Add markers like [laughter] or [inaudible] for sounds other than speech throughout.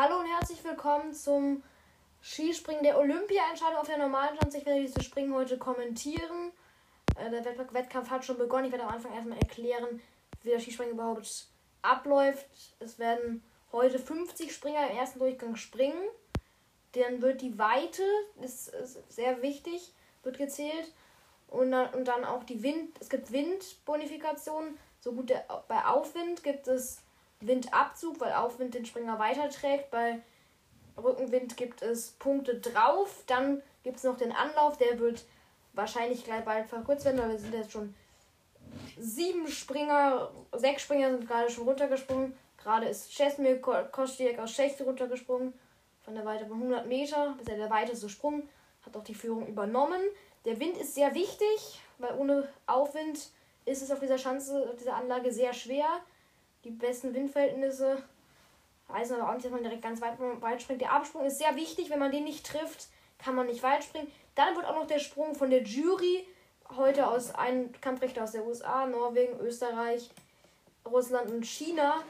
Hallo und herzlich willkommen zum Skispringen der Olympia-Entscheidung auf der normalen Schanze. Ich werde dieses Springen heute kommentieren. Äh, der Wettkampf hat schon begonnen. Ich werde am Anfang erstmal erklären, wie der Skispringen überhaupt abläuft. Es werden heute 50 Springer im ersten Durchgang springen. Dann wird die Weite, ist, ist sehr wichtig, wird gezählt. Und dann, und dann auch die Wind, es gibt Windbonifikation. So gut der, bei Aufwind gibt es Windabzug, weil Aufwind den Springer weiterträgt. Bei Rückenwind gibt es Punkte drauf. Dann gibt es noch den Anlauf, der wird wahrscheinlich gleich bald verkürzt werden, weil wir sind jetzt schon sieben Springer, sechs Springer sind gerade schon runtergesprungen. Gerade ist Czesmir Kostiek aus Tschechien runtergesprungen. Von der Weite von 100 Meter. Bisher der weiteste Sprung. Hat auch die Führung übernommen. Der Wind ist sehr wichtig, weil ohne Aufwind ist es auf dieser Schanze, auf dieser Anlage sehr schwer die besten Windverhältnisse. Heißen aber auch nicht, dass man direkt ganz weit, weit springt. Der Absprung ist sehr wichtig. Wenn man den nicht trifft, kann man nicht weit springen. Dann wird auch noch der Sprung von der Jury heute aus einem Kampfrichter aus der USA, Norwegen, Österreich, Russland und China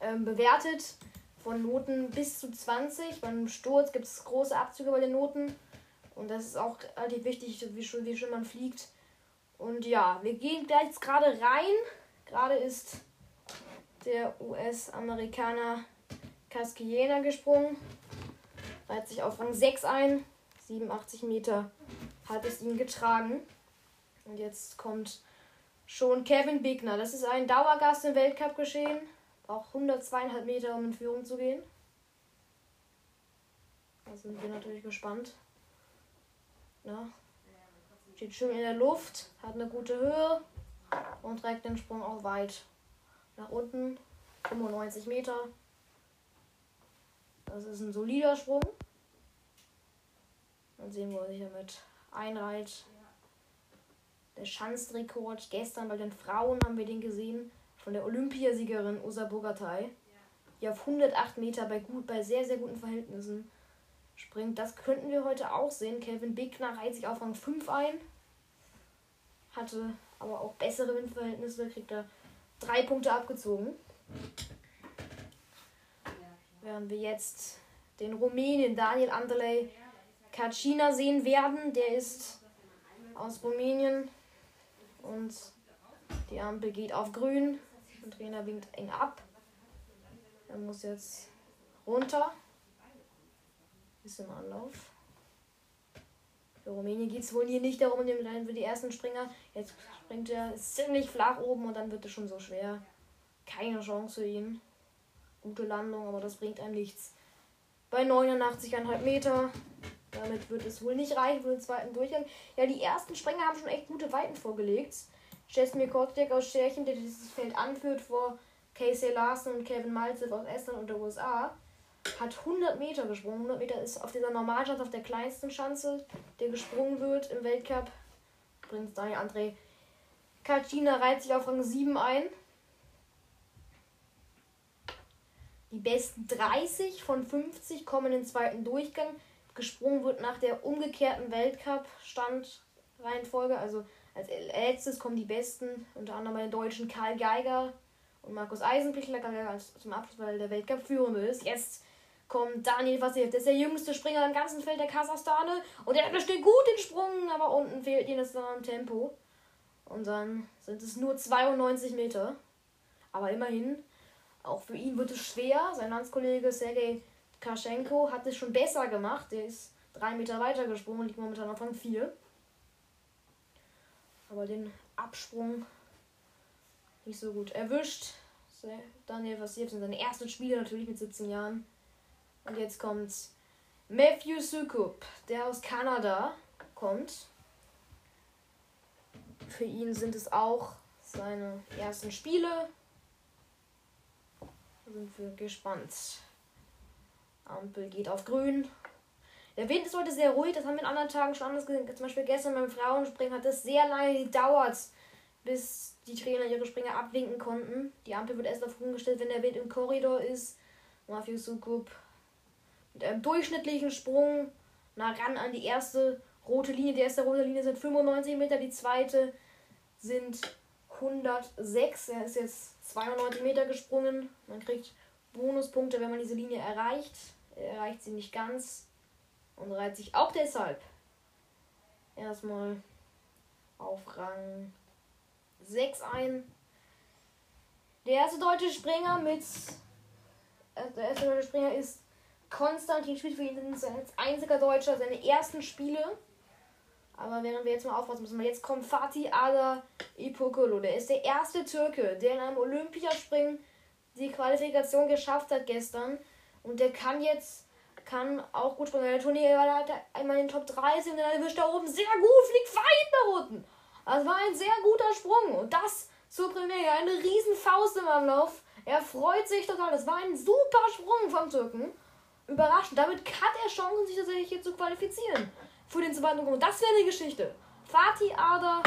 ähm, bewertet. Von Noten bis zu 20. Beim Sturz gibt es große Abzüge bei den Noten. Und das ist auch relativ wichtig, wie schön, wie schön man fliegt. Und ja, wir gehen gleich gerade rein. Gerade ist der US-Amerikaner Kaskiena gesprungen. Reiht sich auf Rang 6 ein. 87 Meter hat es ihn getragen. Und jetzt kommt schon Kevin Bigner. Das ist ein Dauergast im Weltcup geschehen. Braucht 102,5 Meter, um in Führung zu gehen. Da sind wir natürlich gespannt. Ja. Steht schön in der Luft, hat eine gute Höhe und trägt den Sprung auch weit nach unten. 95 Meter. Das ist ein solider Sprung. Dann sehen wir, sich damit einreiht. Der Schanzrekord gestern bei den Frauen haben wir den gesehen von der Olympiasiegerin Usa Bogatay, die auf 108 Meter bei gut, bei sehr, sehr guten Verhältnissen springt. Das könnten wir heute auch sehen. Kevin Bickner reiht sich auf Rang 5 ein. Hatte aber auch bessere Windverhältnisse, kriegt er drei Punkte abgezogen. Während wir jetzt den Rumänen Daniel Andrei Kacina sehen werden. Der ist aus Rumänien und die Ampel geht auf grün. Der Trainer winkt eng ab. Er muss jetzt runter. Ist im Anlauf. Für Rumänien geht es wohl hier nicht darum, dann für die ersten Springer. Jetzt springt er ziemlich flach oben und dann wird es schon so schwer. Keine Chance für ihn. Gute Landung, aber das bringt einem nichts. Bei 89,5 Meter. Damit wird es wohl nicht reichen für den zweiten Durchgang. Ja, die ersten Springer haben schon echt gute Weiten vorgelegt. Jasmir Kotek aus Tschechien, der dieses Feld anführt vor Casey Larson und Kevin Malzev aus Estland und der USA, hat 100 Meter gesprungen. 100 Meter ist auf dieser Normalschanze, auf der kleinsten Schanze, der gesprungen wird im Weltcup. Übrigens Daniel André Kacina reiht sich auf Rang 7 ein. Die besten 30 von 50 kommen in den zweiten Durchgang. Gesprungen wird nach der umgekehrten Weltcup-Standreihenfolge. Also als letztes kommen die besten, unter anderem bei den Deutschen Karl Geiger und Markus Eisenpichler. Karl zum Abschluss, weil der Weltcup führende ist. Jetzt kommt Daniel Vassiljev, der ist der jüngste Springer im ganzen Feld der Kasachstane. Und der besteht gut den Sprung, aber unten fehlt ihnen das dann Tempo. Und dann sind es nur 92 Meter. Aber immerhin auch für ihn wird es schwer. Sein Landskollege Sergei Kaschenko hat es schon besser gemacht. Der ist drei Meter weiter gesprungen und liegt momentan auf Rang 4. Aber den Absprung nicht so gut erwischt. Daniel Vassiev sind seine ersten Spiele natürlich mit 17 Jahren. Und jetzt kommt Matthew Sukup, der aus Kanada kommt. Für ihn sind es auch seine ersten Spiele sind wir gespannt. Ampel geht auf grün. Der Wind ist heute sehr ruhig, das haben wir in anderen Tagen schon anders gesehen. Zum Beispiel gestern beim Frauenspringen hat es sehr lange gedauert, bis die Trainer ihre Springer abwinken konnten. Die Ampel wird erst auf grün gestellt, wenn der Wind im Korridor ist. Mafio Sukup einem durchschnittlichen Sprung nah ran an die erste rote Linie. Die erste rote Linie sind 95 Meter, die zweite sind 106. Er ist jetzt 92 Meter gesprungen. Man kriegt Bonuspunkte, wenn man diese Linie erreicht. Er erreicht sie nicht ganz und reiht sich auch deshalb erstmal auf Rang 6 ein. Der erste deutsche Springer mit. Äh, der erste deutsche Springer ist Konstantin spielt für ihn als einziger Deutscher seine ersten Spiele. Aber während wir jetzt mal aufpassen müssen, jetzt kommt Fatih Ada Ipokolo. Der ist der erste Türke, der in einem Olympiaspringen die Qualifikation geschafft hat gestern. Und der kann jetzt, kann auch gut springen. Der Turnier war halt einmal in den Top 30 und dann erwischt er oben sehr gut, fliegt weit nach unten. Das war ein sehr guter Sprung. Und das zur Premiere. Eine riesen Faust im Anlauf. Er freut sich total. Das war ein super Sprung vom Türken. Überraschend. Damit hat er Chancen, sich tatsächlich hier zu qualifizieren. Für den zweiten Grund. Das wäre eine Geschichte. Fatih Ada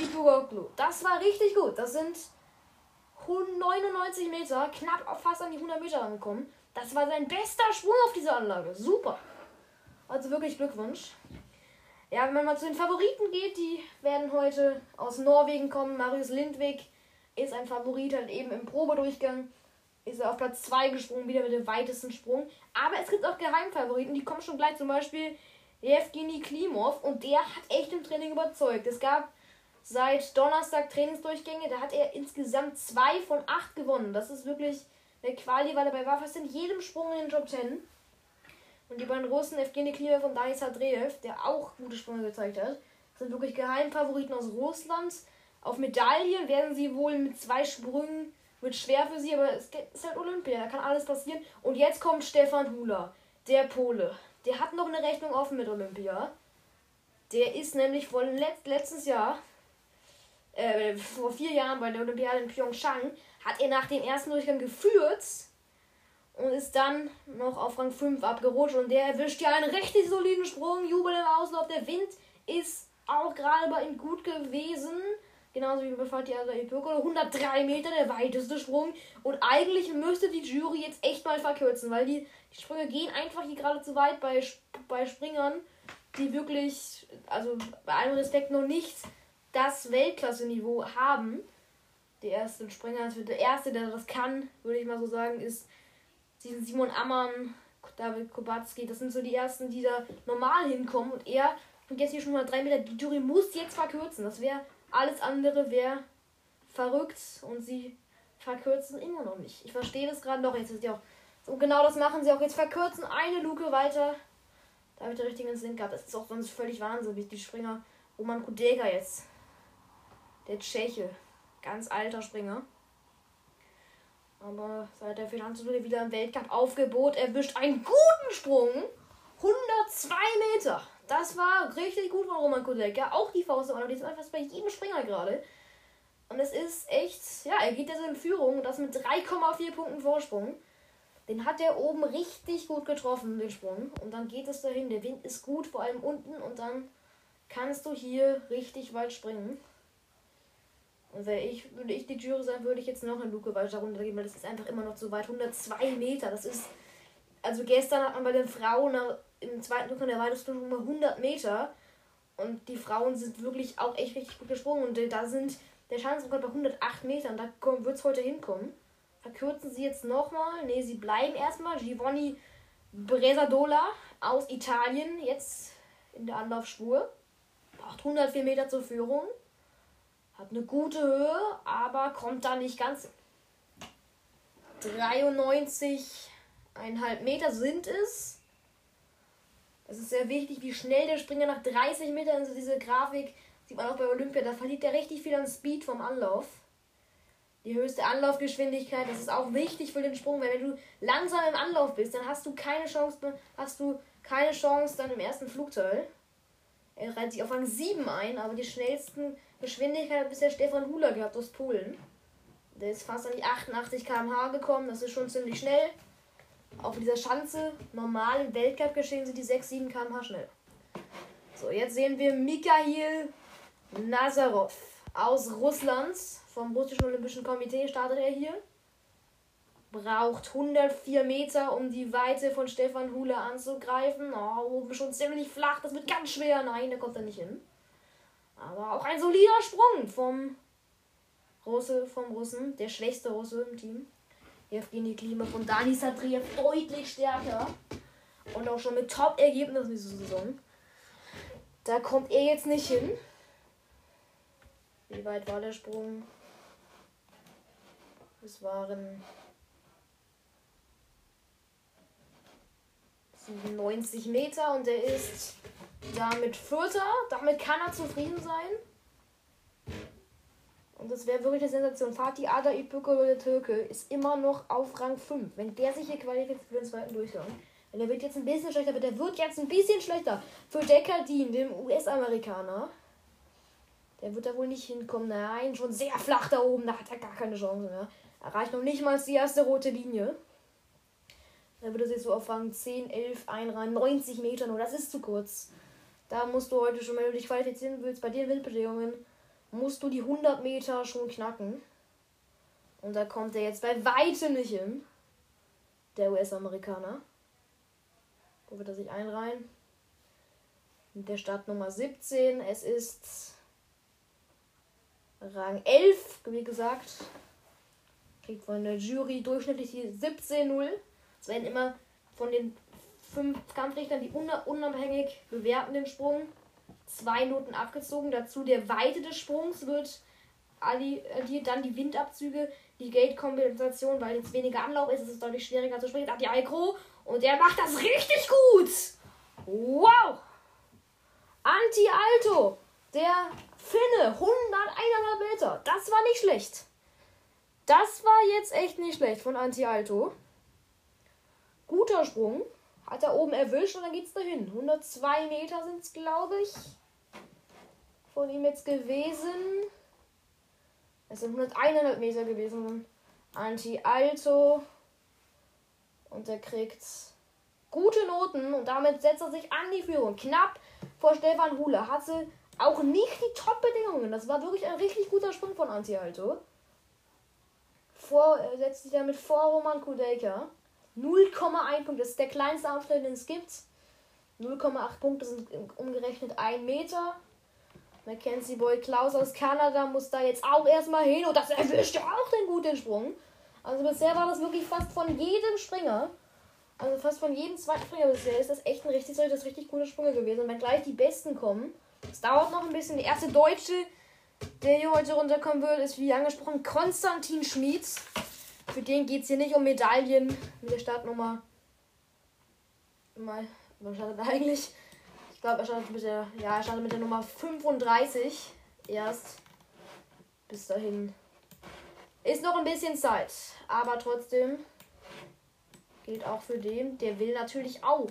Ipugoglu. Das war richtig gut. Das sind 99 Meter, knapp fast an die 100 Meter angekommen. Das war sein bester Sprung auf dieser Anlage. Super. Also wirklich Glückwunsch. Ja, wenn man mal zu den Favoriten geht, die werden heute aus Norwegen kommen. Marius Lindwig ist ein Favorit, halt eben im Probedurchgang ist er auf Platz 2 gesprungen, wieder mit dem weitesten Sprung. Aber es gibt auch Geheimfavoriten, die kommen schon gleich, zum Beispiel Evgeny Klimov und der hat echt im Training überzeugt. Es gab seit Donnerstag Trainingsdurchgänge, da hat er insgesamt 2 von 8 gewonnen. Das ist wirklich eine Quali, weil er dabei war fast in jedem Sprung in den Top 10. Und die beiden Russen, Evgeny Klimov und Danis Hadreev, der auch gute Sprünge gezeigt hat, sind wirklich Geheimfavoriten aus Russland. Auf Medaillen werden sie wohl mit zwei Sprüngen wird schwer für sie, aber es ist halt Olympia, da kann alles passieren. Und jetzt kommt Stefan Hula, der Pole. Der hat noch eine Rechnung offen mit Olympia. Der ist nämlich vor letzt, letztes Jahr, äh, vor vier Jahren bei der Olympiade in Pyeongchang, hat er nach dem ersten Durchgang geführt und ist dann noch auf Rang 5 abgerutscht und der erwischt ja einen richtig soliden Sprung, Jubel im Auslauf. Der Wind ist auch gerade bei ihm gut gewesen. Genauso wie bei Fatih Epökolo. 103 Meter, der weiteste Sprung. Und eigentlich müsste die Jury jetzt echt mal verkürzen, weil die, die Sprünge gehen einfach hier gerade zu weit bei, bei Springern, die wirklich, also bei allem Respekt noch nicht das Weltklasse-Niveau haben. Der erste Springer, also der erste, der das kann, würde ich mal so sagen, ist diesen Simon Ammann, David Kubacki. Das sind so die ersten, die da normal hinkommen. Und er und jetzt hier schon mal drei Meter. Die Jury muss jetzt verkürzen. Das wäre alles andere wäre verrückt und sie verkürzen immer noch nicht. Ich verstehe das gerade noch. Jetzt ist ja auch. Und genau das machen sie auch. Jetzt verkürzen eine Luke weiter. Da habe ich den richtigen Sinn gehabt. Das ist auch sonst völlig wahnsinnig. Die Springer. Roman Kudega jetzt. Der Tscheche. Ganz alter Springer. Aber seit der Finanzstudie wieder im Weltcup Aufgebot erwischt einen guten Sprung. 102 Meter. Das war richtig gut von Roman Kudelka. Auch die Faust im die sind einfach bei jedem Springer gerade. Und es ist echt, ja, er geht jetzt in Führung. Das mit 3,4 Punkten Vorsprung. Den hat er oben richtig gut getroffen, den Sprung. Und dann geht es dahin. Der Wind ist gut, vor allem unten. Und dann kannst du hier richtig weit springen. Und wäre ich, würde ich die Jury sein, würde ich jetzt noch eine Luke weiter runtergehen, weil das ist einfach immer noch zu weit. 102 Meter, das ist. Also gestern hat man bei den Frauen im zweiten Durchgang der weiteste schon mal 100 Meter. Und die Frauen sind wirklich auch echt richtig gut gesprungen. Und da sind der Schanzenrekord bei 108 Metern. Da wird es heute hinkommen. Verkürzen sie jetzt nochmal. Ne, sie bleiben erstmal. Giovanni Bresadola aus Italien jetzt in der Anlaufspur. Braucht 104 Meter zur Führung. Hat eine gute Höhe, aber kommt da nicht ganz. 93,5 Meter sind es. Es ist sehr wichtig, wie schnell der Springer nach 30 Metern, also diese Grafik sieht man auch bei Olympia, da verliert er richtig viel an Speed vom Anlauf. Die höchste Anlaufgeschwindigkeit, das ist auch wichtig für den Sprung, weil wenn du langsam im Anlauf bist, dann hast du keine Chance, hast du keine Chance dann im ersten Flugteil. Er reiht sich auf Rang 7 ein, aber die schnellsten Geschwindigkeit hat bisher Stefan Hula gehabt aus Polen. Der ist fast an die 88 km/h gekommen, das ist schon ziemlich schnell auf dieser Schanze normal im Weltcup geschehen sind die 6, 7 km/h schnell. So, jetzt sehen wir Mikhail Nazarov aus Russland. Vom russischen Olympischen Komitee startet er hier. Braucht 104 Meter, um die Weite von Stefan Hula anzugreifen. Oh, oben schon ziemlich flach, das wird ganz schwer. Nein, da kommt er nicht hin. Aber auch ein solider Sprung vom Russe, vom Russen, der schwächste Russe im Team. Evgeny Klima von Dani Sadriev deutlich stärker. Und auch schon mit Top-Ergebnissen diese Saison. Da kommt er jetzt nicht hin. Wie weit war der Sprung? Es waren 90 Meter und er ist damit Vierter. Damit kann er zufrieden sein. Und das wäre wirklich eine Sensation. Fatih Ada İpekolo, der Türke, ist immer noch auf Rang 5. Wenn der sich hier qualifiziert für den zweiten Durchgang. Und der wird jetzt ein bisschen schlechter, aber der wird jetzt ein bisschen schlechter. Für Decker Dean, dem US-Amerikaner. Der wird da wohl nicht hinkommen. Nein, schon sehr flach da oben. Da hat er gar keine Chance mehr. Erreicht noch nicht mal die erste rote Linie. Da würde sich so auf Rang 10, 11 einreihen. 90 Meter nur. Das ist zu kurz. Da musst du heute schon, wenn du dich qualifizieren willst, bei den Windbedingungen, musst du die 100 Meter schon knacken. Und da kommt er jetzt bei weitem nicht hin. Der US-Amerikaner. Wo wird er sich einreihen? Mit der Startnummer 17. Es ist Rang 11, wie gesagt. Kriegt von der Jury durchschnittlich die 17-0. Es werden immer von den fünf Kampfrichtern, die unabhängig bewerten den Sprung, zwei Noten abgezogen. Dazu der Weite des Sprungs wird addiert, dann die Windabzüge, die Gate-Kompensation, weil jetzt weniger Anlauf ist, ist es deutlich schwieriger zu springen. Adi Aigro und der macht das richtig gut. Wow! Anti Alto, der Finne, 101,5 Meter. Das war nicht schlecht. Das war jetzt echt nicht schlecht von Anti Alto. Guter Sprung. Hat er oben erwischt und dann geht's dahin. 102 Meter sind es, glaube ich. Von ihm jetzt gewesen. Es sind 101 Meter gewesen. Anti Alto. Und er kriegt gute Noten und damit setzt er sich an die Führung. Knapp vor Stefan Hule. Hatte auch nicht die Top-Bedingungen. Das war wirklich ein richtig guter Sprung von Anti Alto. Vor, er setzt sich damit vor Roman Kudelka. 0,1 Punkte. Das ist der kleinste Abstand, den es gibt. 0,8 Punkte sind umgerechnet 1 Meter. Mackenzie Boy Klaus aus Kanada muss da jetzt auch erstmal hin und das erwischt ja auch den guten Sprung. Also bisher war das wirklich fast von jedem Springer, also fast von jedem zweiten Springer bisher ist das echt ein richtig, das richtig coole Sprünge gewesen. Und wenn gleich die besten kommen, es dauert noch ein bisschen. Der erste Deutsche, der hier heute runterkommen wird, ist wie angesprochen Konstantin Schmieds. Für den geht es hier nicht um Medaillen mit der Startnummer. Mal, was startet eigentlich? Ich glaube, er startet mit der, ja, er startet mit der Nummer 35 erst. Bis dahin ist noch ein bisschen Zeit, aber trotzdem gilt auch für den, der will natürlich auch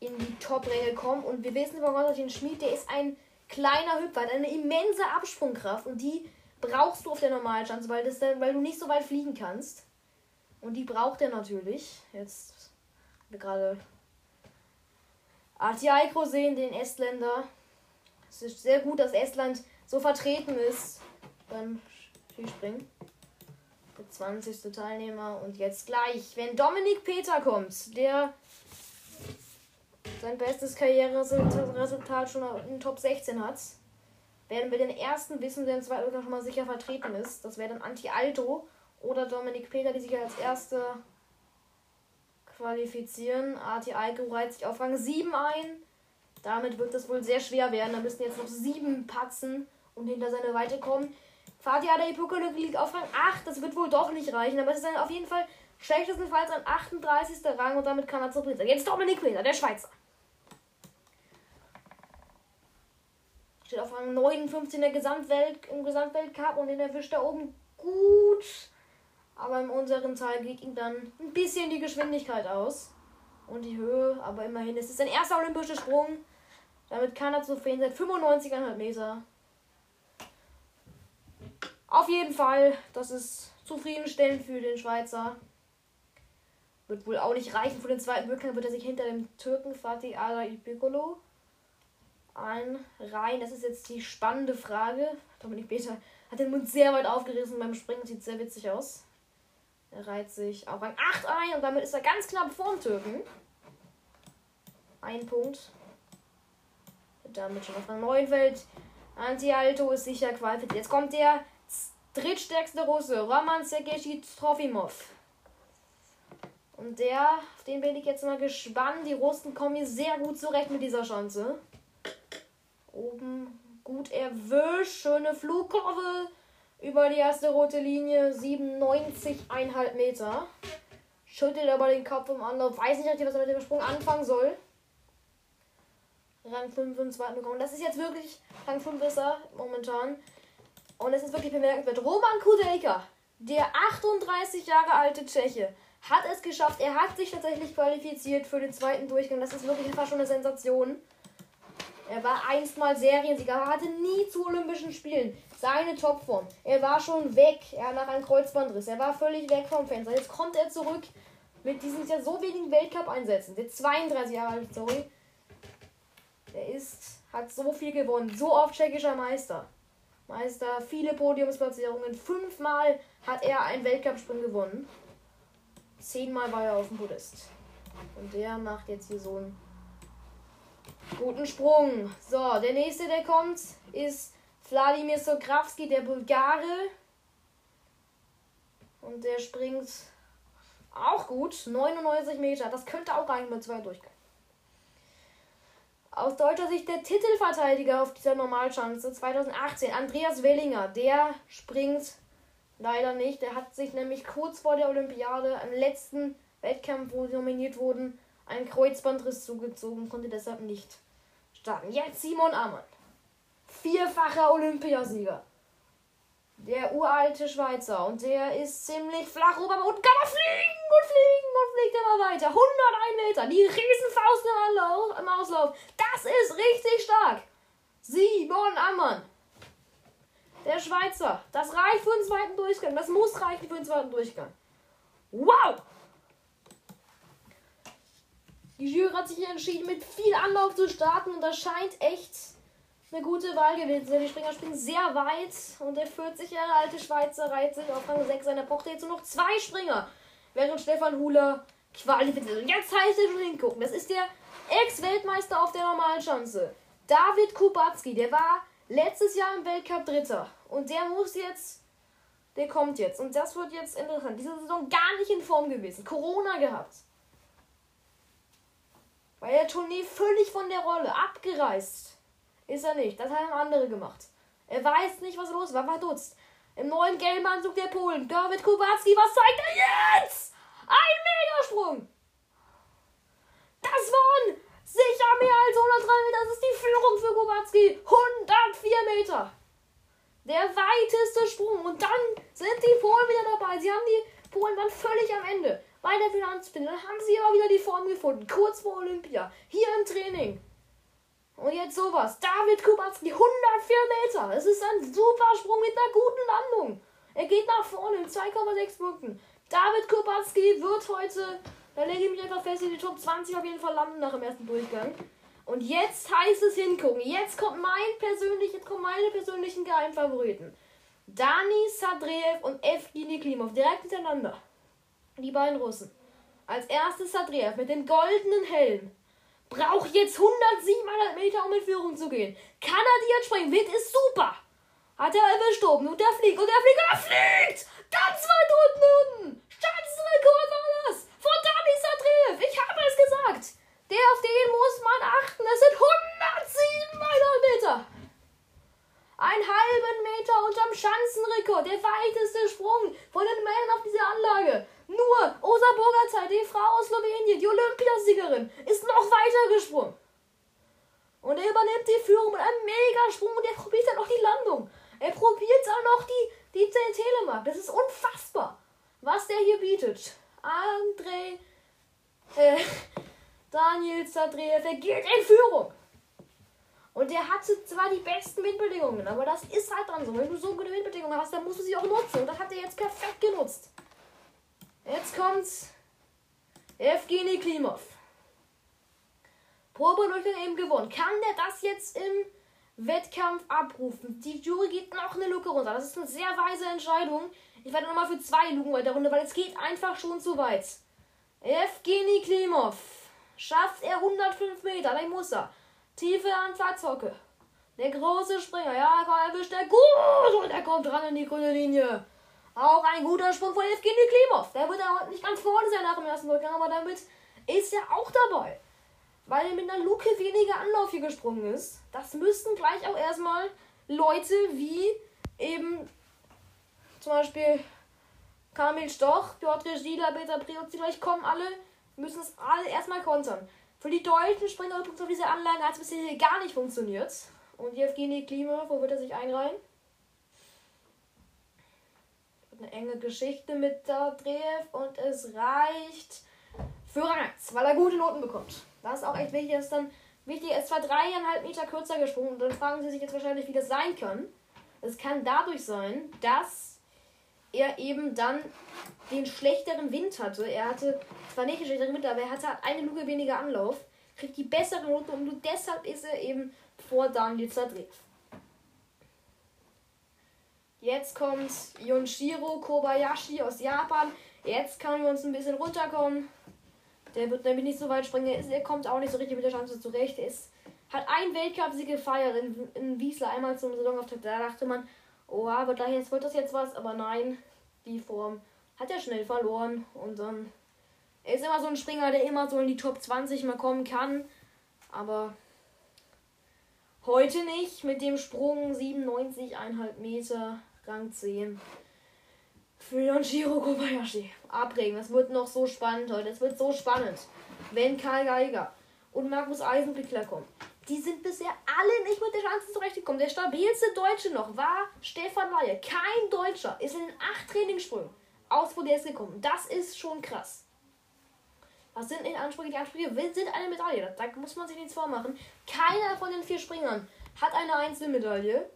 in die Top-Ränge kommen. Und wir wissen von Konstantin Schmid, der ist ein kleiner Hüpfer, hat eine immense Absprungkraft und die brauchst du auf der Normalschanze, weil, das weil du nicht so weit fliegen kannst. Und die braucht er natürlich. Jetzt gerade Artiaiko sehen, den Estländer. Es ist sehr gut, dass Estland so vertreten ist beim Skispringen. Der 20. Teilnehmer. Und jetzt gleich, wenn Dominik Peter kommt, der sein bestes Karriereresultat schon in Top 16 hat, werden wir den ersten wissen, der im zweiten schon mal sicher vertreten ist. Das wäre dann Anti-Alto oder Dominik Peter, die sich als erste qualifizieren. AT Aiko reiht sich auf Rang 7 ein. Damit wird es wohl sehr schwer werden. Da müssen jetzt noch sieben patzen und hinter seine Weite kommen. Fatih Adayipukolo liegt auf Rang 8. Das wird wohl doch nicht reichen. Aber es ist dann auf jeden Fall schlechtestenfalls ein 38. Rang und damit kann er zur Prinz. Jetzt Dominik Peter, der Schweizer. Steht auf Rang 59 in der Gesamtwelt, im Gesamtweltcup und den erwischt er oben gut aber im unteren Teil geht ihm dann ein bisschen die Geschwindigkeit aus. Und die Höhe, aber immerhin. Es ist sein erster olympischer Sprung. Damit kann er zufrieden sein. 95,5 Meter. Auf jeden Fall, das ist zufriedenstellend für den Schweizer. Wird wohl auch nicht reichen. Für den zweiten Rückgang wird er sich hinter dem Türken Fatih Ala Piccolo einreihen. Das ist jetzt die spannende Frage. Dominik Beter hat den Mund sehr weit aufgerissen beim Springen. Sieht sehr witzig aus. Er reiht sich auf Rang 8 ein und damit ist er ganz knapp vor dem Türken. Ein Punkt. Damit schon auf Rang 9 fällt. Anti-Alto ist sicher qualifiziert. Jetzt kommt der drittstärkste Russe, Roman Sergeji Trofimov. Und der, auf den bin ich jetzt mal gespannt. Die Russen kommen hier sehr gut zurecht mit dieser Chance. Oben gut erwischt. Schöne Flugkurve über die erste rote Linie. 97,5 Meter. Schüttelt aber den Kopf im Anlauf. Weiß nicht, was er mit dem Sprung anfangen soll. Rang 5 im zweiten bekommen. Das ist jetzt wirklich Rang 5 ist er momentan. Und es ist wirklich bemerkenswert. Roman Kudelka, der 38 Jahre alte Tscheche, hat es geschafft. Er hat sich tatsächlich qualifiziert für den zweiten Durchgang. Das ist wirklich fast schon eine Sensation. Er war einst mal Seriensieger, hatte nie zu Olympischen Spielen seine Topform. Er war schon weg, er nach einem Kreuzbandriss. Er war völlig weg vom Fenster. Jetzt kommt er zurück mit diesen ja so wenigen Weltcup-Einsätzen. Der 32 Jahre alt, sorry. Der ist, hat so viel gewonnen. So oft tschechischer Meister. Meister, viele Podiumsplatzierungen. Fünfmal hat er einen Weltcup-Sprint gewonnen. Zehnmal war er auf dem Podest. Und der macht jetzt hier so einen guten Sprung. So, der nächste, der kommt, ist Wladimir Sokrawski, der Bulgare. Und der springt auch gut. 99 Meter. Das könnte auch eigentlich mit zwei durchgehen. Aus deutscher Sicht der Titelverteidiger auf dieser Normalschanze 2018, Andreas Wellinger. Der springt leider nicht. Der hat sich nämlich kurz vor der Olympiade am letzten Wettkampf, wo sie nominiert wurden, einen Kreuzbandriss zugezogen, konnte deshalb nicht starten. Jetzt Simon Ammann. Vierfacher Olympiasieger. Der uralte Schweizer. Und der ist ziemlich flach oben und kann er fliegen und fliegen und fliegt immer weiter. 101 Meter. Die Riesenfaust im Auslauf. Das ist richtig stark. Simon Ammann. Der Schweizer. Das reicht für den zweiten Durchgang. Das muss reichen für den zweiten Durchgang. Wow! Die Jury hat sich entschieden, mit viel Anlauf zu starten und das scheint echt eine gute Wahl gewesen zu sein. Die Springer springen sehr weit und der 40 Jahre alte Schweizer reiht sich auf Rang 6 seiner Pochte jetzt nur noch zwei Springer, während Stefan Huler qualifiziert. Und jetzt heißt er schon hingucken. Das ist der Ex-Weltmeister auf der normalen Schanze. David Kubacki, der war letztes Jahr im Weltcup Dritter. Und der muss jetzt, der kommt jetzt. Und das wird jetzt interessant. Diese Saison gar nicht in Form gewesen. Corona gehabt. Bei der Tournee völlig von der Rolle. Abgereist. Ist er nicht. Das haben andere gemacht. Er weiß nicht, was los war. Verdutzt. Im neuen gelben Anzug der Polen. David Kubacki, was zeigt er jetzt? Ein Megasprung! Das waren sicher mehr als 103 Meter. Das ist die Führung für Kubacki. 104 Meter. Der weiteste Sprung. Und dann sind die Polen wieder dabei. Sie haben die Polen dann völlig am Ende. Bei der Finanzspinne. Dann haben sie aber wieder die Form gefunden. Kurz vor Olympia. Hier im Training. Und jetzt sowas. David Kubacki, 104 Meter. Es ist ein super Sprung mit einer guten Landung. Er geht nach vorne in 2,6 Punkten. David Kubacki wird heute, da lege ich mich einfach fest, in die Top 20 auf jeden Fall landen nach dem ersten Durchgang. Und jetzt heißt es hingucken. Jetzt kommt mein persönlich, jetzt kommen meine persönlichen Geheimfavoriten. Dani Sadreev und Evgeny Klimov direkt hintereinander. Die beiden Russen. Als erstes Sadreev mit dem goldenen Helm. Braucht jetzt 107 Meter, um in Führung zu gehen. Kann er die jetzt springen? Wind ist super. Hat er erwischt oben und der fliegt und der fliegt und er fliegt! Ganz weit unten unten! Schanzenrekord war das! Von Dani Sadreev! Ich habe es gesagt! Der auf den muss man achten. Es sind 107 Meter. Ein halben Meter unterm Schanzenrekord. Der weiteste Sprung von den Männern auf dieser Anlage. Nur Osa Bogataj, die Frau aus Slowenien, die Olympiasiegerin, ist noch weiter gesprungen. Und er übernimmt die Führung mit einem Megasprung und er probiert dann noch die Landung. Er probiert auch noch die, die Telemark. Das ist unfassbar, was der hier bietet. André, äh, [laughs] Daniel Zadreev, der geht in Führung. Und der hatte zwar die besten Windbedingungen, aber das ist halt dann so. Wenn du so gute Windbedingungen hast, dann musst du sie auch nutzen. Und das hat er jetzt perfekt genutzt. Jetzt kommt's. Evgeny Klimov. Probedurchgang eben gewonnen. Kann der das jetzt im Wettkampf abrufen. Die Jury geht noch eine Luke runter. Das ist eine sehr weise Entscheidung. Ich werde nochmal für zwei Luken weiter runter, weil es geht einfach schon zu weit. Evgeny Klimov. Schafft er 105 Meter, dann muss er. Tiefe Anfahrtshocke. Der große Springer, ja, komm, erwischt er gut und er kommt ran in die grüne Linie. Auch ein guter Sprung von Evgeny Klimov. Der wird ja heute nicht ganz vorne sein nach dem ersten Rückgang, aber damit ist er auch dabei. Weil er mit einer Luke weniger Anlauf hier gesprungen ist. Das müssten gleich auch erstmal Leute wie eben zum Beispiel Kamil Stoch, Piotr Gila, Peter Priozi, gleich kommen alle, müssen es alle erstmal kontern. Für die deutschen Springer übrigens auf diese Anlage hat es bisher gar nicht funktioniert. Und Evgeny Klima, wo wird er sich einreihen? Eine enge Geschichte mit Dadreev und es reicht für Rang 1, weil er gute Noten bekommt. Das ist auch echt wichtig, dass dann wichtig, er ist zwar dreieinhalb Meter kürzer gesprungen und dann fragen sie sich jetzt wahrscheinlich, wie das sein kann. Es kann dadurch sein, dass er eben dann den schlechteren Wind hatte. Er hatte zwar nicht den schlechteren Wind, aber er hatte eine Luke weniger Anlauf, kriegt die bessere Note und nur deshalb ist er eben vor Daniel Zadrev. Jetzt kommt Yonshiro Kobayashi aus Japan. Jetzt können wir uns ein bisschen runterkommen. Der wird nämlich nicht so weit springen. Er, kommt auch nicht so richtig mit der Chance zurecht. Er ist, hat einen Weltcup-Sieg gefeiert in, in Wiesla einmal zum Saisonauftritt. Da dachte man, oh, aber jetzt wird das jetzt was. Aber nein, die Form hat er schnell verloren. Und dann. Er ist immer so ein Springer, der immer so in die Top 20 mal kommen kann. Aber heute nicht mit dem Sprung 97,5 Meter, Rang 10. Für Yonshiro Kobayashi. Abregen. Es wird noch so spannend heute. Es wird so spannend. Wenn Karl Geiger und Markus Eisenbichler kommen. Die sind bisher alle nicht mit der Chance zurechtgekommen. Der stabilste Deutsche noch war Stefan Laie. Kein Deutscher ist in den acht Trainingssprüngen aus Podest gekommen. Das ist schon krass. Was sind in Ansprüche? Die Ansprüche sind eine Medaille. Da muss man sich nichts vormachen. Keiner von den vier Springern hat eine Einzelmedaille.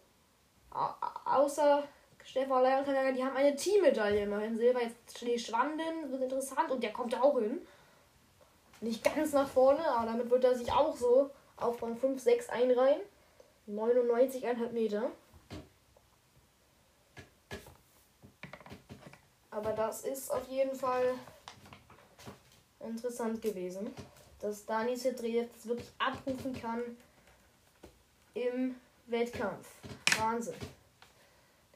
Außer Stefan Kanaga, die haben eine Teammedaille immerhin. Silber jetzt Schwanden, wird interessant und der kommt auch hin. Nicht ganz nach vorne, aber damit wird er sich auch so auf Rang 5, 6 einreihen. 99,5 Meter. Aber das ist auf jeden Fall interessant gewesen, dass Dani Sedreev das wirklich abrufen kann im Wettkampf. Wahnsinn.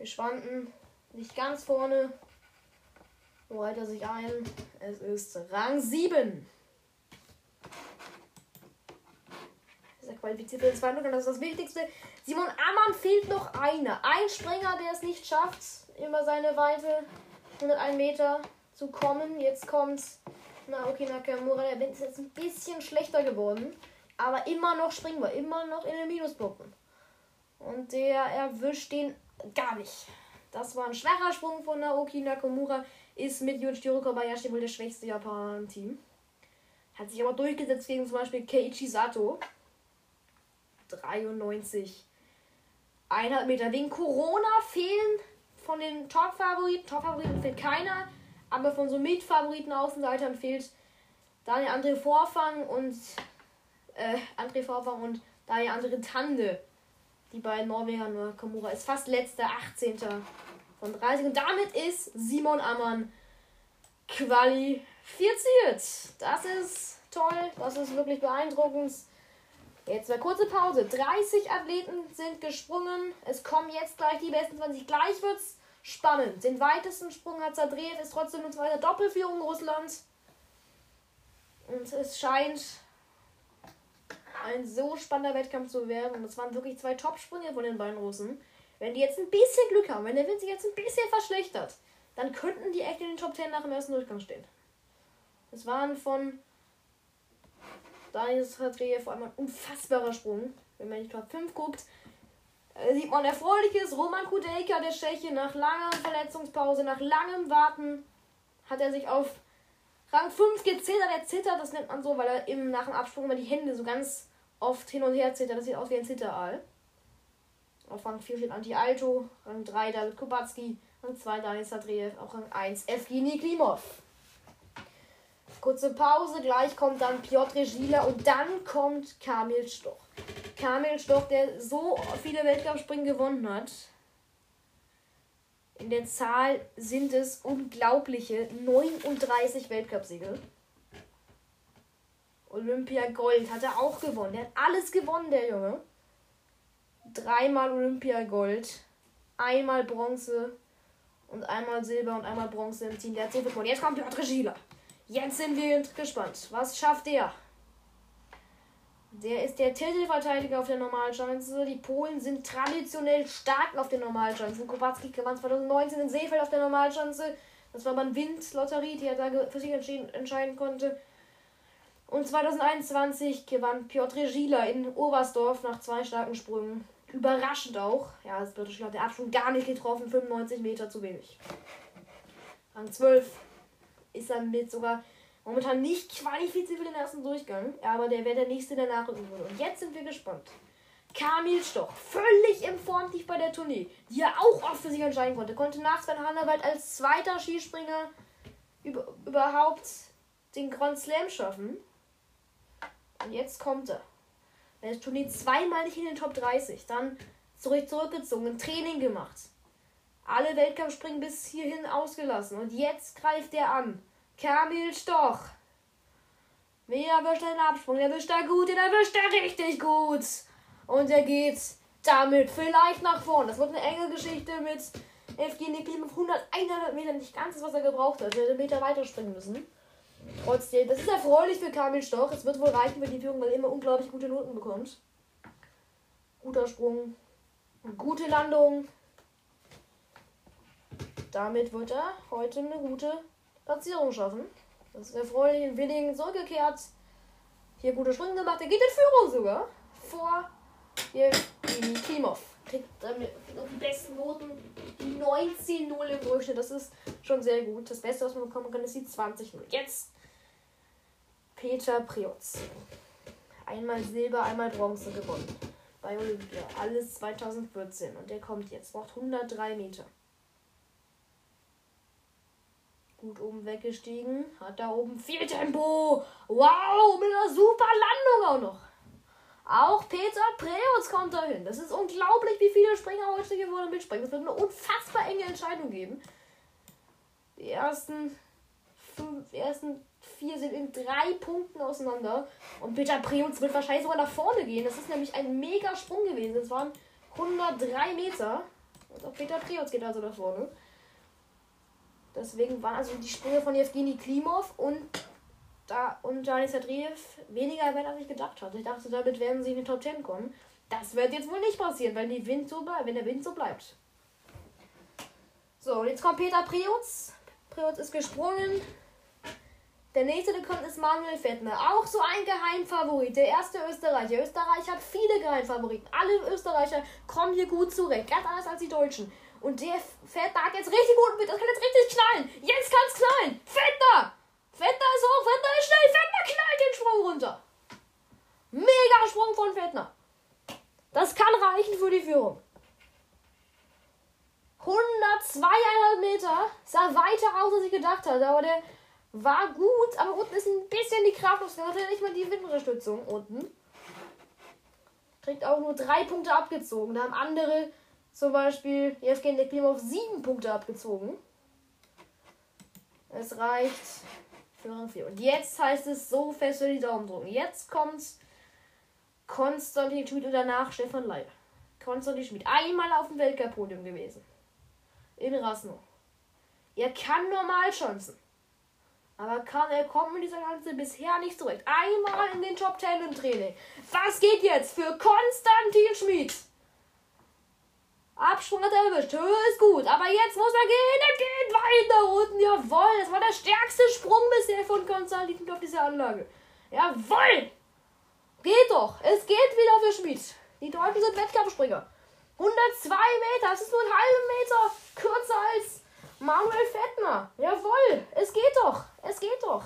Wir schwanden nicht ganz vorne. Wo reiht er sich ein? Es ist Rang 7. Ist er qualifiziert für den zweiten Rang? Das ist das Wichtigste. Simon Ammann fehlt noch einer. Ein Springer, der es nicht schafft, über seine Weite 101 Meter zu kommen. Jetzt kommt Naoki Nakamura. Der Wind ist jetzt ein bisschen schlechter geworden. Aber immer noch springbar. Immer noch in den Minuspunkten. Und der erwischt den gar nicht. Das war ein schwacher Sprung von Naoki Nakamura. Ist mit Yujiro Kobayashi wohl der schwächste Japaner im Team. Hat sich aber durchgesetzt gegen zum Beispiel Keiichi Sato. 93. Eineinhalb Meter. Wegen Corona fehlen von den Top-Favoriten, Top-Favoriten fehlt keiner, aber von so Mitfavoriten Außenseitern fehlt Daniel André Vorfang und äh, André Vorfang und Daniel André Tande. Die beiden Norweger nur Kamura ist fast letzter, 18. von 30. Und damit ist Simon Ammann qualifiziert. Das ist toll, das ist wirklich beeindruckend. Jetzt eine kurze Pause. 30 Athleten sind gesprungen. Es kommen jetzt gleich die besten 20. Gleich wird's spannend. Den weitesten Sprung hat Zadreev, ist trotzdem eine zweite Doppelführung Russland. Und es scheint ein so spannender Wettkampf zu werden. Und es waren wirklich zwei Top-Sprünge von den beiden Russen. Wenn die jetzt ein bisschen Glück haben, wenn der Wind sich jetzt ein bisschen verschlechtert, dann könnten die echt in den Top 10 nach dem ersten Durchgang stehen. Es waren von Daniel Sadrejew vor allem ein unfassbarer Sprung. Wenn man in die Top 5 guckt, sieht man erfreuliches. Roman Kudelka, der Tscheche, nach langer Verletzungspause, nach langem Warten, hat er sich auf Rang 5 gezittert. Er zittert, das nennt man so, weil er im, nach dem Absprung immer die Hände so ganz oft hin und her zittert. Das sieht aus wie ein Zitteraal. Auf Rang 4 steht Anti-Alto, Rang 3 David Kubacki, Rang 2 Daniel Sadrejew, auch Rang 1 Evgeny Klimov. Kurze Pause, gleich kommt dann Piotr Gila und dann kommt Kamil Stoch. Kamil Stoch, der so viele Weltcup-Springen gewonnen hat. In der Zahl sind es unglaubliche 39 Weltcupsiege. Olympia Gold hat er auch gewonnen. Der hat alles gewonnen, der Junge. Dreimal Olympia Gold, einmal Bronze Und einmal Silber und einmal Bronze im Team der hat Und jetzt kommt Piotr Gila. Jetzt sind wir gespannt. Was schafft der? Der ist der Titelverteidiger auf der Normalschanze. Die Polen sind traditionell stark auf der Normalschanze. Kubacki gewann 2019 in Seefeld auf der Normalschanze. Das war beim Windlotterie, die er da für sich entscheiden konnte. Und 2021 gewann Piotr Gila in Oberstdorf nach zwei starken Sprüngen. Überraschend auch. Ja, das Piotr Gila hat der Absprung gar nicht getroffen. 95 Meter zu wenig. Rang 12 ist er mit sogar momentan nicht qualifiziert für den ersten Durchgang. Aber der wäre der nächste, der nachrücken würde. Und jetzt sind wir gespannt. Kamil Stoch, völlig im Formtief bei der Tournee, die er auch oft für sich entscheiden konnte, konnte nach Sven Hannawald als zweiter Skispringer über, überhaupt den Grand Slam schaffen. Und jetzt kommt er. Er ist Turnier zweimal nicht in den Top 30. Dann zurück zurückgezogen, Training gemacht. Alle Weltcup-Springen bis hierhin ausgelassen. Und jetzt greift er an. Kamil Stoch. Wer erwischt den Absprung? Der erwischt er gut, den erwischt er richtig gut. Und er geht damit vielleicht nach vorne. Das wird eine enge Geschichte mit Evgeny Klim auf 100, 100 Meter. Nicht ganz das, was er gebraucht hat. Er hätte einen Meter weiterspringen müssen. Trotzdem, das ist erfreulich für Kamil Stoch. Es wird wohl reichen für die Führung, weil er immer unglaublich gute Noten bekommt. Guter Sprung. Gute Landung. Damit wird er heute eine gute Platzierung schaffen. Das ist erfreulich. In Willingen zurückgekehrt. Hier gute Sprünge gemacht. Er geht in Führung sogar. Vor hier Klimov. Kriegt damit die besten Noten. Die 19-0 im Durchschnitt. Das ist schon sehr gut. Das Beste, was man bekommen kann, ist die 20-0. Jetzt Peter Priotz. Einmal Silber, einmal Bronze gewonnen. Bei Olympia. Alles 2014. Und der kommt jetzt. Braucht 103 Meter. Gut oben weggestiegen. Hat da oben viel Tempo. Wow, mit einer super Landung auch noch. Auch Peter Preutz kommt dahin. Das ist unglaublich, wie viele Springer heute hier wollen mitspringen. Es wird eine unfassbar enge Entscheidung geben. Die ersten fünf, ersten vier sind in drei Punkten auseinander. Und Peter Preutz wird wahrscheinlich sogar nach vorne gehen. Das ist nämlich ein mega Sprung gewesen. Es waren 103 Meter. Und auch Peter Preutz geht also nach vorne. Deswegen waren also die Sprünge von Evgeny Klimov und da und Janis Sadriev weniger wert, als ich gedacht hatte. Ich dachte, damit werden sie in die Top 10 kommen. Das wird jetzt wohl nicht passieren, weil die Wind so bleibt, wenn der Wind so bleibt. So, und jetzt kommt Peter Priutz. Priutz ist gesprungen. Der nächste, der kommt, ist Manuel Fettner. Auch so ein Geheimfavorit. Der erste Österreicher. Österreich hat viele Geheimfavoriten. Alle Österreicher kommen hier gut zurecht. Ganz anders als die Deutschen. Und der fährt da jetzt richtig gut mit. Das kann jetzt richtig knallen. Jetzt kann es knallen. Fettner! Fettner ist hoch, Fettner ist schnell, Fettner knallt den Sprung runter. Mega Sprung von Fettner. Das kann reichen für die Führung. 102,5 Meter. Sah weiter aus, als ich gedacht hatte. Aber der war gut. Aber unten ist ein bisschen die Kraft. Der hatte nicht mal die Windunterstützung unten. Kriegt auch nur drei Punkte abgezogen. Da haben andere, zum Beispiel Evgeny Klimov, sieben Punkte abgezogen. Es reicht für Rang 4. Und jetzt heißt es so fest für die Daumen drücken. Jetzt kommt Konstantin Schmidt und danach Stefan Leib. Konstantin Schmidt. Einmal auf dem Weltcup-Podium gewesen. In Rasno. Er kann normal chancen. Aber er kommt mit dieser ganze bisher nicht zurecht. Einmal in den Top 10 im Training. Was geht jetzt für Konstantin Schmidt? Absprung hat er erwischt. Höhe ist gut. Aber jetzt muss er gehen. Er geht weiter unten. Jawohl. Das war der stärkste Sprung bisher von Konstantin auf dieser Anlage. Jawohl. Geht doch. Es geht wieder für Schmied. Die Deutschen sind Wettkampfspringer. 102 Meter. Das ist nur einen halben Meter kürzer als Manuel Fettner. Jawohl. Es geht doch. Es geht doch.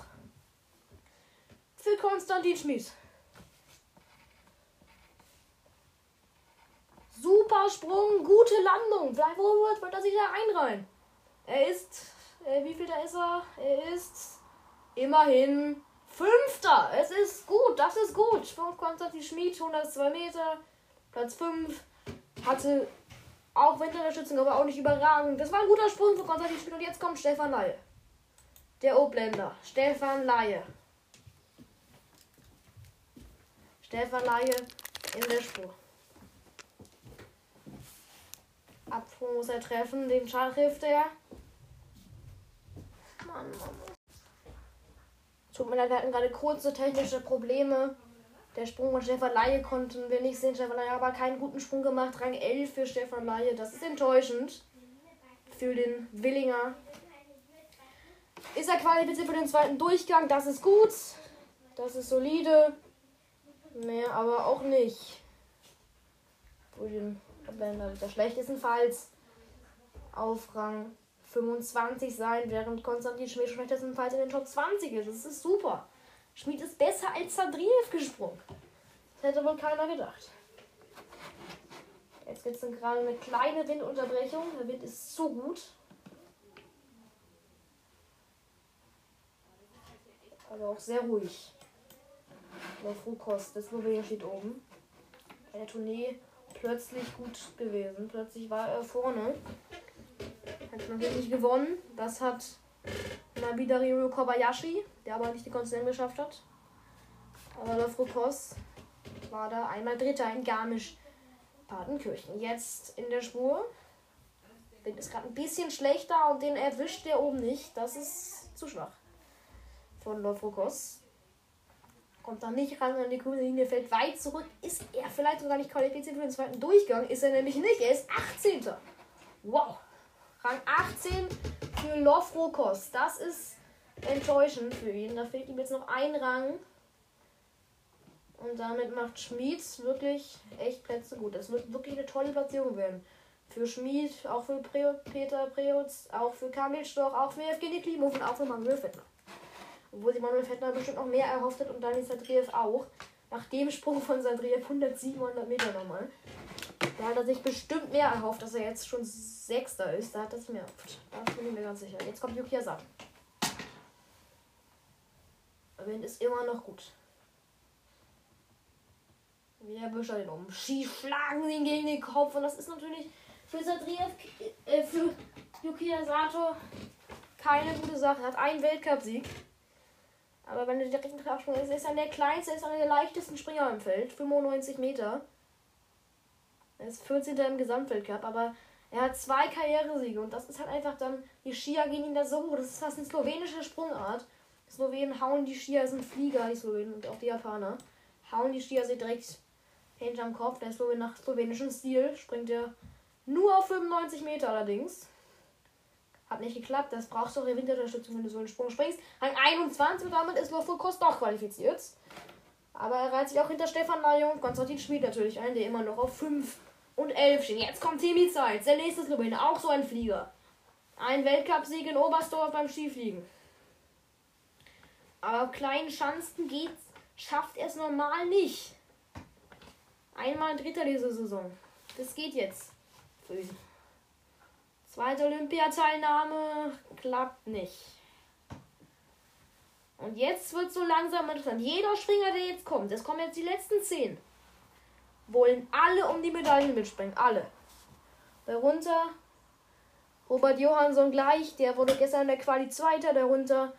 Für Konstantin Schmied. Super Sprung, gute Landung. Vielleicht wird, er sich da einreihen. Er ist, äh, wie viel da ist er? Er ist immerhin Fünfter. Es ist gut, das ist gut. Von Konstantin Schmid, 102 Meter, Platz 5. Hatte auch Windunterstützung, aber auch nicht überragend. Das war ein guter Sprung von Konstantin Schmid. Und jetzt kommt Stefan Laie. Der Obländer. Stefan Laie. Stefan Laie in der Spur. Absprung muss er treffen, den Schall trifft er. Mann, Mann. Tut mir leid, wir hatten gerade kurze technische Probleme. Der Sprung von Stefan Laie konnten wir nicht sehen. Stefan Laie hat aber keinen guten Sprung gemacht. Rang 11 für Stefan Laie. Das ist enttäuschend für den Willinger. Ist er qualifiziert für den zweiten Durchgang? Das ist gut. Das ist solide. Mehr aber auch nicht. Für den der schlechtestenfalls auf Rang 25 sein, während Konstantin Schmidt schlechtestenfalls in den Top 20 ist. Das ist super. Schmied ist besser als Sadriev gesprungen. Das hätte wohl keiner gedacht. Jetzt gibt es gerade eine kleine Windunterbrechung. Der Wind ist so gut. Aber auch sehr ruhig. Der Frukost, das Slowenien steht oben. Bei der Tournee plötzlich gut gewesen. Plötzlich war er vorne. Hat man wirklich gewonnen. Das hat Nabidario Kobayashi, der aber nicht die Konstantin geschafft hat. Aber der Frukos war da einmal Dritter in Garmisch-Partenkirchen. Jetzt in der Spur. Wind ist gerade ein bisschen schlechter und den erwischt der oben nicht. Das ist zu schwach. Von Lofrokos. Kommt da nicht ran an die grüne Linie, fällt weit zurück. Ist er vielleicht sogar nicht qualifiziert für den zweiten Durchgang? Ist er nämlich nicht. Er ist 18. Wow. Rang 18 für Lofrokos. Das ist enttäuschend für ihn. Da fehlt ihm jetzt noch ein Rang. Und damit macht Schmieds wirklich echt Plätze gut. Das wird wirklich eine tolle Platzierung werden. Für Schmied, auch für Pre Peter Preutz, auch für Kamil Storch, auch für Evgeny Klimov und auch für Manuel Fettner. Obwohl sich Manuel Fettner bestimmt noch mehr erhofft hat und Dani Sadriev auch. Nach dem Sprung von Sadriev 100, 700 Meter nochmal. Da hat er sich bestimmt mehr erhofft, dass er jetzt schon Sechster ist. Da hat er sich mehr erhofft. Da bin ich mir ganz sicher. Jetzt kommt Yuki Asano. Wind ist immer noch gut. Wieder büscht er den um. Ski schlagen ihn gegen den Kopf. Und das ist natürlich für Sadriev, äh, für Yuki Sato keine gute Sache. Er hat einen Weltcupsieg. Aber wenn er direkt einen Absprung ist, ist er der kleinste, ist einer der leichtesten Springer im Feld. 95 Meter. Er ist 14. im Gesamtweltcup, aber er hat zwei Karrieresiege und das ist halt einfach dann, die Skier gehen ihn da so hoch. Das ist fast eine slowenische Sprungart. Die Slowenen hauen die Skier, sind Flieger, die Slowenen und auch die Japaner. Hauen die Skier sich direkt hinterm Kopf. Der Slowen nach slowenischem Stil springt er nur auf 95 Meter allerdings. Hat nicht geklappt. Das brauchst du auch Windunterstützung, wenn du so einen Sprung springst. Rang 21 und damit ist Lofokos doch qualifiziert. Aber er reiht sich auch hinter Stefan Laje und Konstantin Schmid natürlich ein, der immer noch auf 5 und 11 stehen. Jetzt kommt Timmy Zeit. Der nächste Slowene, auch so ein Flieger. Ein Weltcupsieg in Oberstdorf beim Skifliegen. Aber auf kleinen Schanzen geht's, schafft er es normal nicht. Einmal Dritter diese Saison. Das geht jetzt für ihn. Zweite Olympiateilnahme klappt nicht. Und jetzt wird so langsam interessant. Jeder Springer, der jetzt kommt, es kommen jetzt die letzten zehn, wollen alle um die Medaillen mitspringen. Alle. Darunter Robert Johansson gleich, der wurde gestern in der Quali Zweiter. Darunter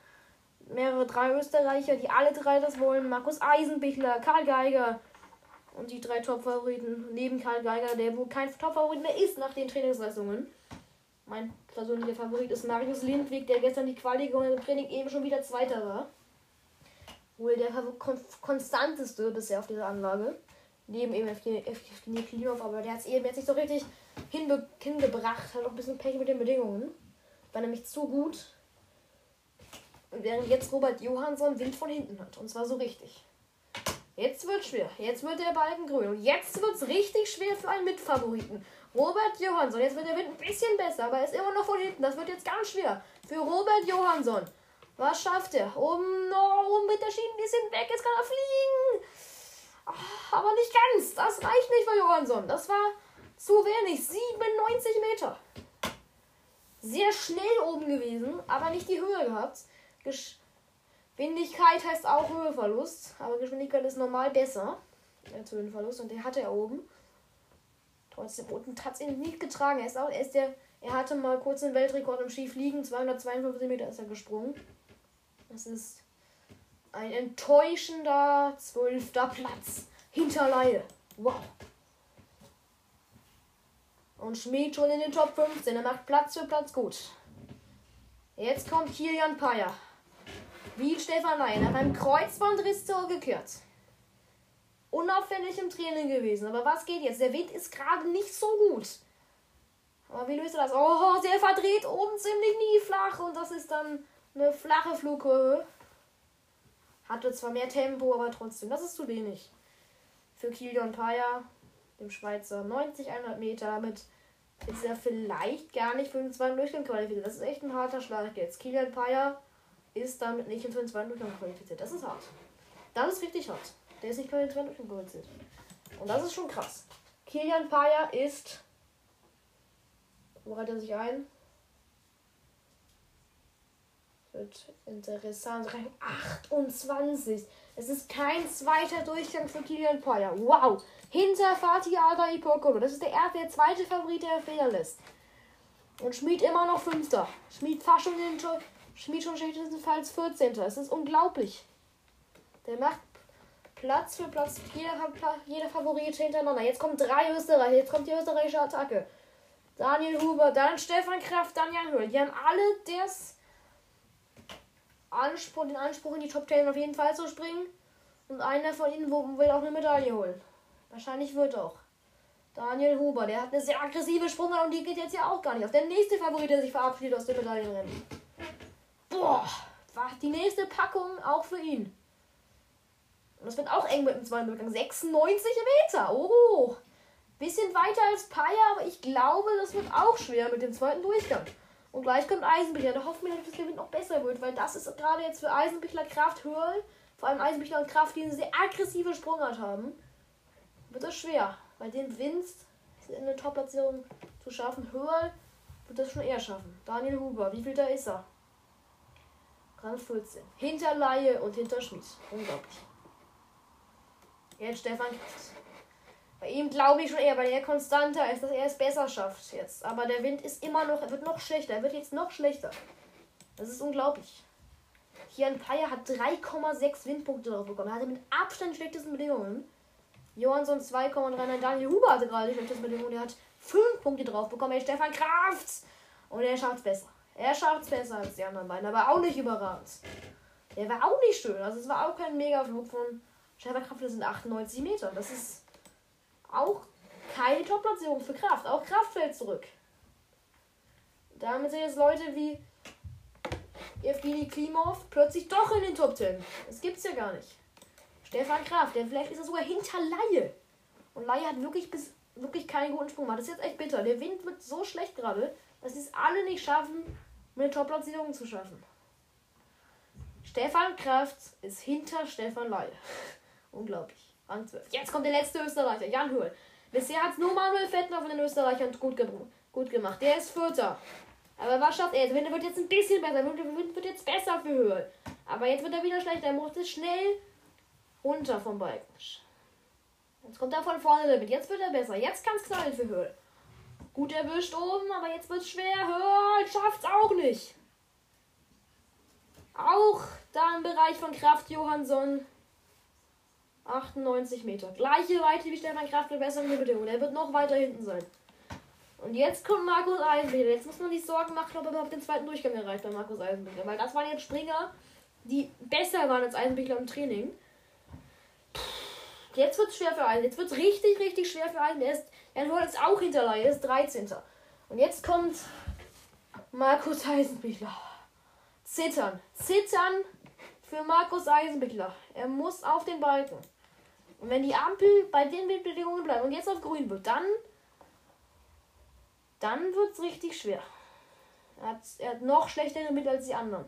mehrere drei Österreicher, die alle drei das wollen. Markus Eisenbichler, Karl Geiger, und die drei Top-Favoriten neben Karl Geiger, der wohl kein Top-Favorit mehr ist nach den Trainingsleistungen. Mein persönlicher Favorit ist Marius Lindwig, der gestern die Quali gewonnen im Training eben schon wieder Zweiter war. Wohl der kon konstanteste bisher auf dieser Anlage. Neben eben Evgeny Klimov, aber der hat es eben jetzt nicht so richtig hinbe hingebracht. Hat auch ein bisschen Pech mit den Bedingungen. War nämlich zu gut. Während jetzt Robert Johansson Wind von hinten hat. Und zwar so richtig. Jetzt wird schwer. Jetzt wird der Balken grün. Und jetzt wird es richtig schwer für einen Mitfavoriten. Robert Johansson. Jetzt wird der Wind ein bisschen besser, aber er ist immer noch von hinten. Das wird jetzt ganz schwer. Für Robert Johansson. Was schafft er? Oben, no, oben mit der Schiene ein bisschen weg. Jetzt kann er fliegen. Ah, aber nicht ganz. Das reicht nicht für Johansson. Das war zu wenig. 97 Meter. Sehr schnell oben gewesen, aber nicht die Höhe gehabt. Gesch Geschwindigkeit heißt auch Höheverlust, aber Geschwindigkeit ist normal besser als Höhenverlust und der hatte er oben. Trotzdem unten hat es ihn nicht getragen. Er ist auch, er ist der, er hatte mal kurz den Weltrekord im Skifliegen, 252 Meter ist er gesprungen. Das ist ein enttäuschender zwölfter Platz hinter Laie. Wow. Und Schmied schon in den Top 15. Er macht Platz für Platz gut. Jetzt kommt Kilian Payer. Wie Stefan Leyen nach einem Kreuzbandriss zurückgekehrt. Unauffällig im Training gewesen. Aber was geht jetzt? Der Wind ist gerade nicht so gut. Aber wie löst er das? Oh, sehr verdreht, oben ziemlich nie flach. Und das ist dann eine flache Flugkurve. Hatte zwar mehr Tempo, aber trotzdem, das ist zu wenig. Für Kilian Payer, dem Schweizer, 90, 100 Meter. Damit ist er vielleicht gar nicht für den zweiten Durchgang qualifiziert. Das ist echt ein harter Schlag jetzt. Kilian Payer ist damit nicht für den zweiten Durchgang qualifiziert. Das ist hart. Das ist richtig hart. Der ist nicht für den zweiten Durchgang qualifiziert. Und das ist schon krass. Kilian Payer ist. Wo reiht er sich ein? Wird interessant. Rang 28. Es ist kein zweiter Durchgang für Kilian Payer. Wow. Hinter Fatih Ada Ipokolo. Das ist der erste, der zweite Favorit, der Fehler lässt. Und Schmied immer noch Fünfter. Schmied fast schon den Schmied schon schlechtestenfalls 14. Es ist unglaublich. Der macht Platz für Platz. Jeder, jeder Favorit hintereinander. Jetzt kommen drei Österreicher. Jetzt kommt die österreichische Attacke. Daniel Huber, dann Stefan Kraft, dann Jan Höhl. Die haben alle das Anspruch, den Anspruch in die Top 10 auf jeden Fall zu springen. Und einer von ihnen will auch eine Medaille holen. Wahrscheinlich wird auch. Daniel Huber, der hat eine sehr aggressive Sprungart und die geht jetzt ja auch gar nicht auf. Der nächste Favorit, der sich verabschiedet aus dem Medaillenrennen. Boah, war die nächste Packung auch für ihn. Und das wird auch eng mit dem zweiten Durchgang. 96 Meter. Oh, bisschen weiter als Paya, aber ich glaube, das wird auch schwer mit dem zweiten Durchgang. Und gleich kommt Eisenbichler. Da hoffen wir, dass der Wind noch besser wird, weil das ist gerade jetzt für Eisenbichler Kraft Hörl, vor allem Eisenbichler und Kraft, die eine sehr aggressive Sprungart haben, wird das schwer. Weil den Wind in der Top-Platzierung zu schaffen, Hörl wird das schon eher schaffen. Daniel Huber, wie viel da ist er? Rang 14. Hinter Laie und hinter Schmied. Unglaublich. Jetzt Stefan Kraft. Bei ihm glaube ich schon eher, weil er konstanter ist, dass er es besser schafft jetzt. Aber der Wind ist immer noch, er wird noch schlechter. Er wird jetzt noch schlechter. Das ist unglaublich. Hier ein Paya hat 3,6 Windpunkte drauf bekommen. Er hatte mit Abstand schlechtesten Bedingungen. Johansson 2,39. Daniel Huber hatte gerade die schlechtesten Bedingungen. Er hat 5 Punkte drauf bekommen. Er Stefan Kraft. Und er schafft es besser. Er schafft es besser als die anderen beiden, aber auch nicht überragend. Der war auch nicht schön. Also es war auch kein Megaflug von Stefan Kraft. Das sind 98 Meter. Das ist auch keine Top-Platzierung für Kraft. Auch Kraft fällt zurück. Damit sind jetzt Leute wie Evgeny Klimov plötzlich doch in den Top 10. Das gibt's ja gar nicht. Stefan Kraft, der vielleicht ist er sogar hinter Laie. Und Laie hat wirklich bis wirklich keinen guten Sprung gemacht. Das ist jetzt echt bitter. Der Wind wird so schlecht gerade, dass sie es alle nicht schaffen, eine Top-Platzierung zu schaffen. Stefan Kraft ist hinter Stefan Laie. [laughs] Unglaublich. Rang 12. Jetzt kommt der letzte Österreicher, Jan Höhl. Bisher hat es nur Manuel Fettner von den Österreichern gut, ge gut gemacht. Der ist Vierter. Aber was schafft er? Der wird jetzt ein bisschen besser. Der Wind wird jetzt besser für Höhl. Aber jetzt wird er wieder schlechter. Er muss jetzt schnell runter vom Balken. Jetzt kommt er von vorne damit. Jetzt wird er besser. Jetzt kann es knallen für Höhl. Gut erwischt oben, aber jetzt wird es schwer. Höhl schafft es auch nicht. Auch da im Bereich von Kraft Johansson 98 Meter. Gleiche Weite wie Stefan Kraft mit besseren Bedingungen. Er wird noch weiter hinten sein. Und jetzt kommt Markus Eisenbichler. Jetzt muss man sich Sorgen machen, ob er überhaupt den zweiten Durchgang erreicht bei Markus Eisenbichler. Weil das waren jetzt Springer, die besser waren als Eisenbichler im Training. Jetzt wird es schwer für Eisen. Jetzt wird es richtig, richtig schwer für Eisen. Er ist, er ist auch hinter Laie. Er ist 13. Und jetzt kommt Markus Eisenbichler. Zittern. Zittern für Markus Eisenbichler. Er muss auf den Balken. Und wenn die Ampel bei den Bedingungen bleibt und jetzt auf grün wird, dann, dann wird es richtig schwer. Er hat, er hat noch schlechtere Mittel als die anderen.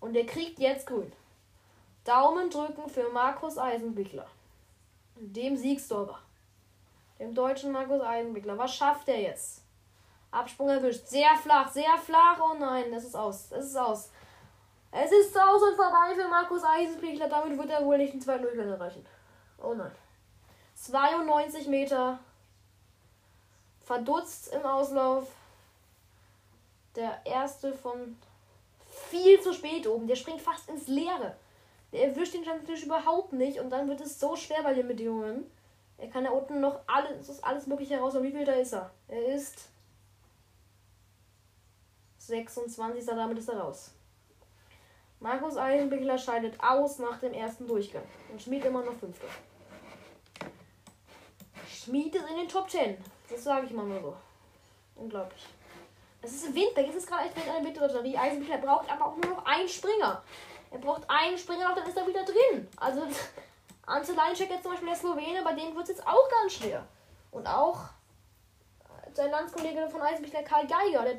Und er kriegt jetzt grün. Daumen drücken für Markus Eisenbichler. Dem Siegstorber. Dem deutschen Markus Eisenbichler. Was schafft er jetzt? Absprung erwischt. Sehr flach, sehr flach. Oh nein, das ist aus. Das ist aus. Es ist aus und vorbei für Markus Eisenbichler. Damit wird er wohl nicht den zweiten Durchgang erreichen. Oh nein. 92 Meter. Verdutzt im Auslauf. Der erste von viel zu spät oben. Der springt fast ins Leere. Der erwischt den natürlich überhaupt nicht. Und dann wird es so schwer bei den Bedingungen. Er kann da unten noch alles, ist alles mögliche heraus. Und wie viel da ist er? Er ist 26. Damit ist er raus. Markus Eisenbichler scheidet aus nach dem ersten Durchgang. Und Schmied immer noch Fünfter. Schmied ist in den Top 10. Das sage ich mal nur so. Unglaublich. Es ist Winter. Jetzt ist gerade echt eine Winterlotterie. Eisenbichler braucht aber auch nur noch einen Springer. Er braucht einen Springer noch, dann ist er wieder drin. Also [laughs] Ante jetzt zum Beispiel der Slowene, bei dem wird es jetzt auch ganz schwer. Und auch sein Landskollege von Eisenbichler, Karl Geiger, der,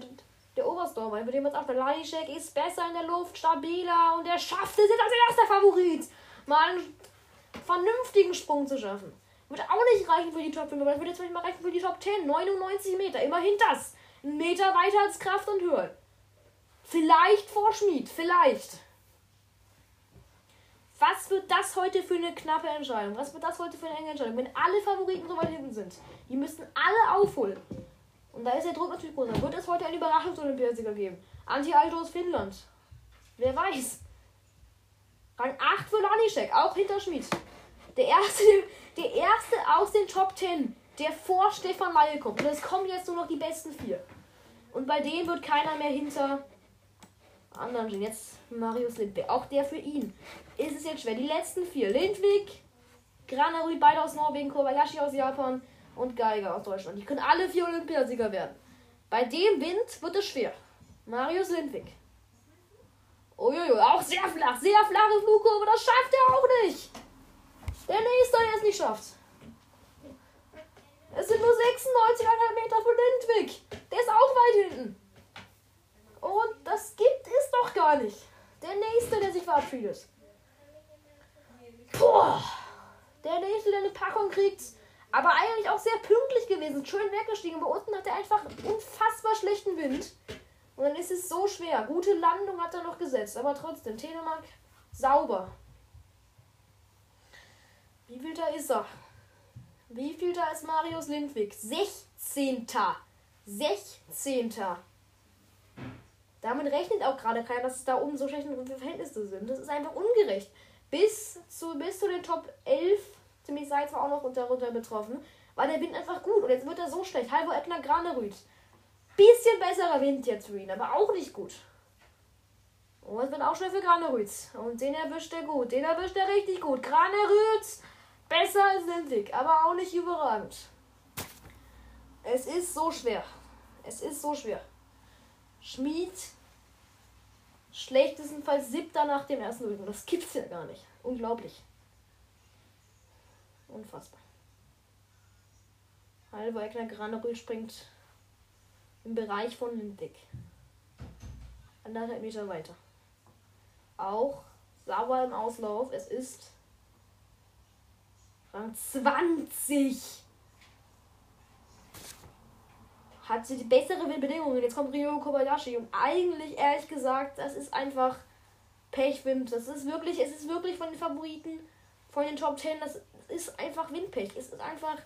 der Oberstdorfer, über den man auch, der Leinschek ist besser in der Luft, stabiler und er schafft es jetzt als erster Favorit, mal einen vernünftigen Sprung zu schaffen. Wird auch nicht reichen für die Top 5, aber das wird jetzt mal reichen für die Top 10. 99 Meter, immerhin das. Ein Meter weiter als Kraft und Höhe. Vielleicht vor Schmied, vielleicht. Was wird das heute für eine knappe Entscheidung? Was wird das heute für eine enge Entscheidung? Wenn alle Favoriten so weit hinten sind, die müssten alle aufholen. Und da ist der Druck natürlich groß. Dann wird es heute einen Überraschungsolympiasieger geben. Anti-Alto aus Finnland. Wer weiß. Rang 8 für Lanischek, auch hinter Schmid. Der erste, [laughs] der erste aus den Top 10, der vor Stefan Laie kommt. Und es kommen jetzt nur noch die besten vier. Und bei dem wird keiner mehr hinter anderen stehen. Jetzt Marius Lindwig. Auch der für ihn ist es jetzt schwer. Die letzten vier. Lindwig, Granarui, beide aus Norwegen, Kobayashi aus Japan und Geiger aus Deutschland. Die können alle vier Olympiasieger werden. Bei dem Wind wird es schwer. Marius Lindwig. Uiuiui, auch sehr flach, sehr flache Flugkurve, das schafft er auch nicht. Der nächste, der es nicht schafft. Es sind nur 96,5 Meter für Lindwig. Der ist auch weit hinten. Und das gibt es doch gar nicht. Der nächste, der sich verabschiedet. Boah. Der nächste, der eine Packung kriegt. Aber eigentlich auch sehr pünktlich gewesen. Schön weggestiegen. Aber unten hat er einfach unfassbar schlechten Wind. Und dann ist es so schwer. Gute Landung hat er noch gesetzt. Aber trotzdem, Telemark sauber. Wie viel da ist er? Wie viel da ist Marius Lindwig? 16. 16. Damit rechnet auch gerade keiner, dass es da oben so schlechte Verhältnisse sind. Das ist einfach ungerecht. Bis zu, bis zu den Top 11, ziemlich sei zwar auch noch unter, betroffen, war der Wind einfach gut. Und jetzt wird er so schlecht. Halber Eckner Granerüth. Bisschen besserer Wind jetzt für ihn, aber auch nicht gut. Und es wird auch schnell für Granerüth. Und den erwischt er gut. Den erwischt er richtig gut. Granerüth besser als Lindwig, aber auch nicht überragend. Es ist so schwer. Es ist so schwer. Schmied schlechtestenfalls siebter nach dem ersten Rücken. Das gibt's ja gar nicht. Unglaublich. Unfassbar. Halbeigner Granerühl springt im Bereich von Lindwig. Anderthalb Meter weiter. Auch sauber im Auslauf. Es ist Rang 20 hat sie die bessere Bedingungen. Jetzt kommt Ryo Kobayashi und eigentlich, ehrlich gesagt, das ist einfach Pechwind. Das ist wirklich, es ist wirklich von den Favoriten, von den Top 10, das ist einfach Windpech. Es ist einfach,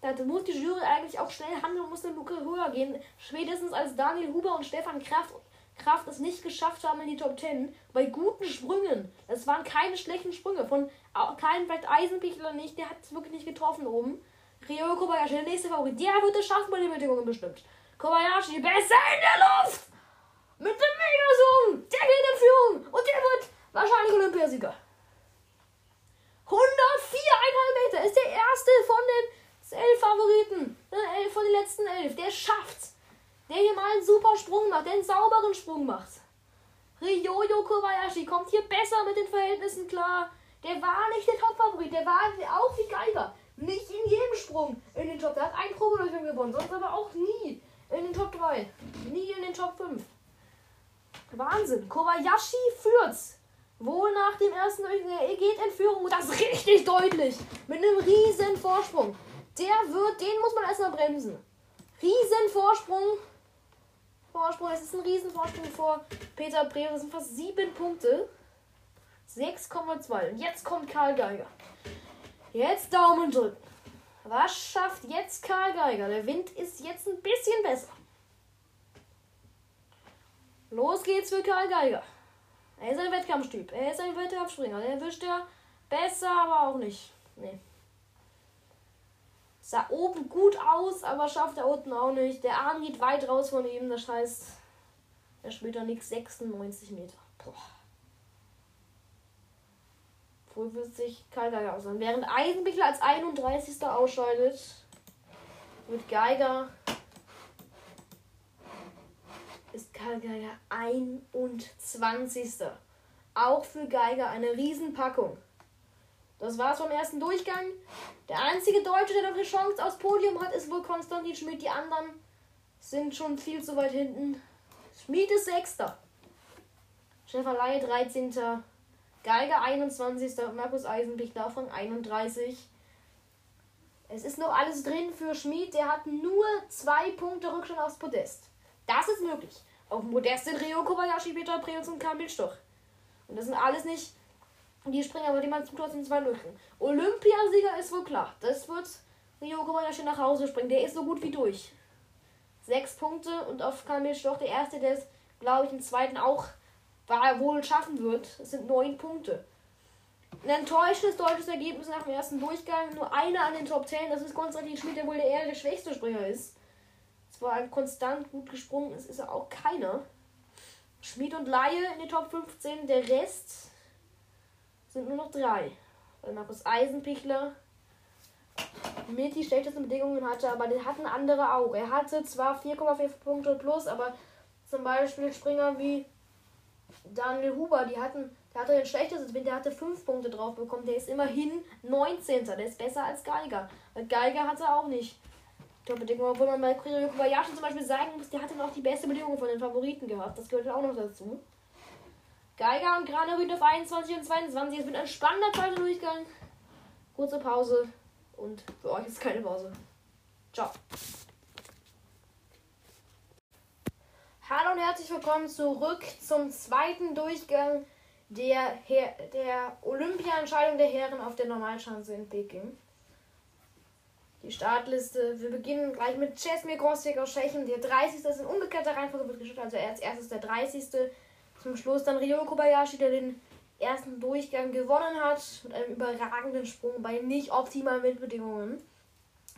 da muss die Jury eigentlich auch schnell handeln und muss eine Luke höher gehen. Spätestens als Daniel Huber und Stefan Kraft, Kraft es nicht geschafft haben in die Top 10, bei guten Sprüngen. Das waren keine schlechten Sprünge. Von keinem vielleicht Eisenbichler nicht, der hat es wirklich nicht getroffen oben. Ryo Kobayashi, der nächste Favorit. Der wird es schaffen bei den Bedingungen bestimmt. Kobayashi, besser in der Luft! Mit dem Megasum! Der geht in Führung! Und der wird wahrscheinlich Olympiasieger. 104,5 Meter ist der erste von den elf Favoriten. Äh, von den letzten elf. Der schafft's. Der hier mal einen super Sprung macht, der einen sauberen Sprung macht. Ryoyo Kobayashi kommt hier besser mit den Verhältnissen klar. Der war nicht der Top-Favorit, der war auch wie Geiger. Nicht in jedem Sprung in den Top. Der hat ein Probedurchgang gewonnen, sonst aber auch nie in den Top 3. Nie in den Top 5. Wahnsinn. Kobayashi führt's. Wohl nach dem ersten Durchgang. Er geht in Führung und das richtig deutlich. Mit einem riesen Vorsprung. Der wird, den muss man erstmal bremsen. Riesen Vorsprung. Vorsprung, es ist ein riesen Vorsprung vor Peter Brewer. Das sind fast sieben Punkte. 6,2. Und jetzt kommt Karl Geiger. Jetzt Daumen drücken. Was schafft jetzt Karl Geiger? Der Wind ist jetzt ein bisschen besser. Los geht's für Karl Geiger. Er ist ein Wettkampftyp. Er ist ein Wettkampfspringer. Der erwischt er besser, aber auch nicht. Nee. Sah oben gut aus, aber schafft er unten auch nicht. Der Arm geht weit raus von ihm. Das heißt, Der später nix 96 Meter. Boah. 45 Karl Geiger aus. Während Eisenbichler als 31. ausscheidet, wird Geiger ist Karl Geiger 21. Auch für Geiger eine Riesenpackung. Das war's vom ersten Durchgang. Der einzige Deutsche, der noch eine Chance aufs Podium hat, ist wohl Konstantin Schmidt. Die anderen sind schon viel zu weit hinten. Schmied ist Sechster. Stefan Laie 13. Geiger 21. Markus Eisenbich davon 31. Es ist noch alles drin für Schmied. Der hat nur zwei Punkte Rückstand aufs Podest. Das ist möglich. Auf dem Podest sind Rio Kobayashi, Peter Preus und Kamil Stoch. Und das sind alles nicht die Springer, bei denen man zutraut, sind zwei Lücken. Olympiasieger ist wohl klar. Das wird Rio Kobayashi nach Hause springen. Der ist so gut wie durch. Sechs Punkte und auf Kamil Stoch der erste, der es, glaube ich, im zweiten auch wohl schaffen wird. Es sind neun Punkte. Ein enttäuschendes deutsches Ergebnis nach dem ersten Durchgang. Nur einer an den Top 10. Das ist Konstantin Schmidt, der wohl der eher der schwächste Springer ist. Zwar konstant gut gesprungen ist, ist er auch keiner. Schmied und Laie in den Top 15. Der Rest sind nur noch drei. Weil Markus Eisenpichler mit die schlechtesten Bedingungen hatte, aber den hatten andere auch. Er hatte zwar 4,4 Punkte plus, aber zum Beispiel Springer wie Daniel Huber, die hatten, der hatte den schlechtesten Wind, der hatte 5 Punkte drauf bekommen. Der ist immerhin 19. Der ist besser als Geiger. Weil Geiger hatte auch nicht Top-Bedingungen, obwohl man bei Kuryo Kobayashi zum Beispiel sagen muss, der hatte noch die beste Bedingung von den Favoriten gehabt. Das gehört auch noch dazu. Geiger und Granerüt auf 21 und 22. Es wird ein spannender zweiter Durchgang. Kurze Pause und für euch ist keine Pause. Ciao. Hallo und herzlich willkommen zurück zum zweiten Durchgang der, der Olympia-Entscheidung der Herren auf der Normalschanze in Peking. Die Startliste. Wir beginnen gleich mit Czesmir Grosweg aus Tschechien. Der 30. ist in umgekehrter Reihenfolge wird gestartet. Also er als erstes der 30. Zum Schluss dann Ryo Kobayashi, der den ersten Durchgang gewonnen hat. Mit einem überragenden Sprung bei nicht optimalen Windbedingungen.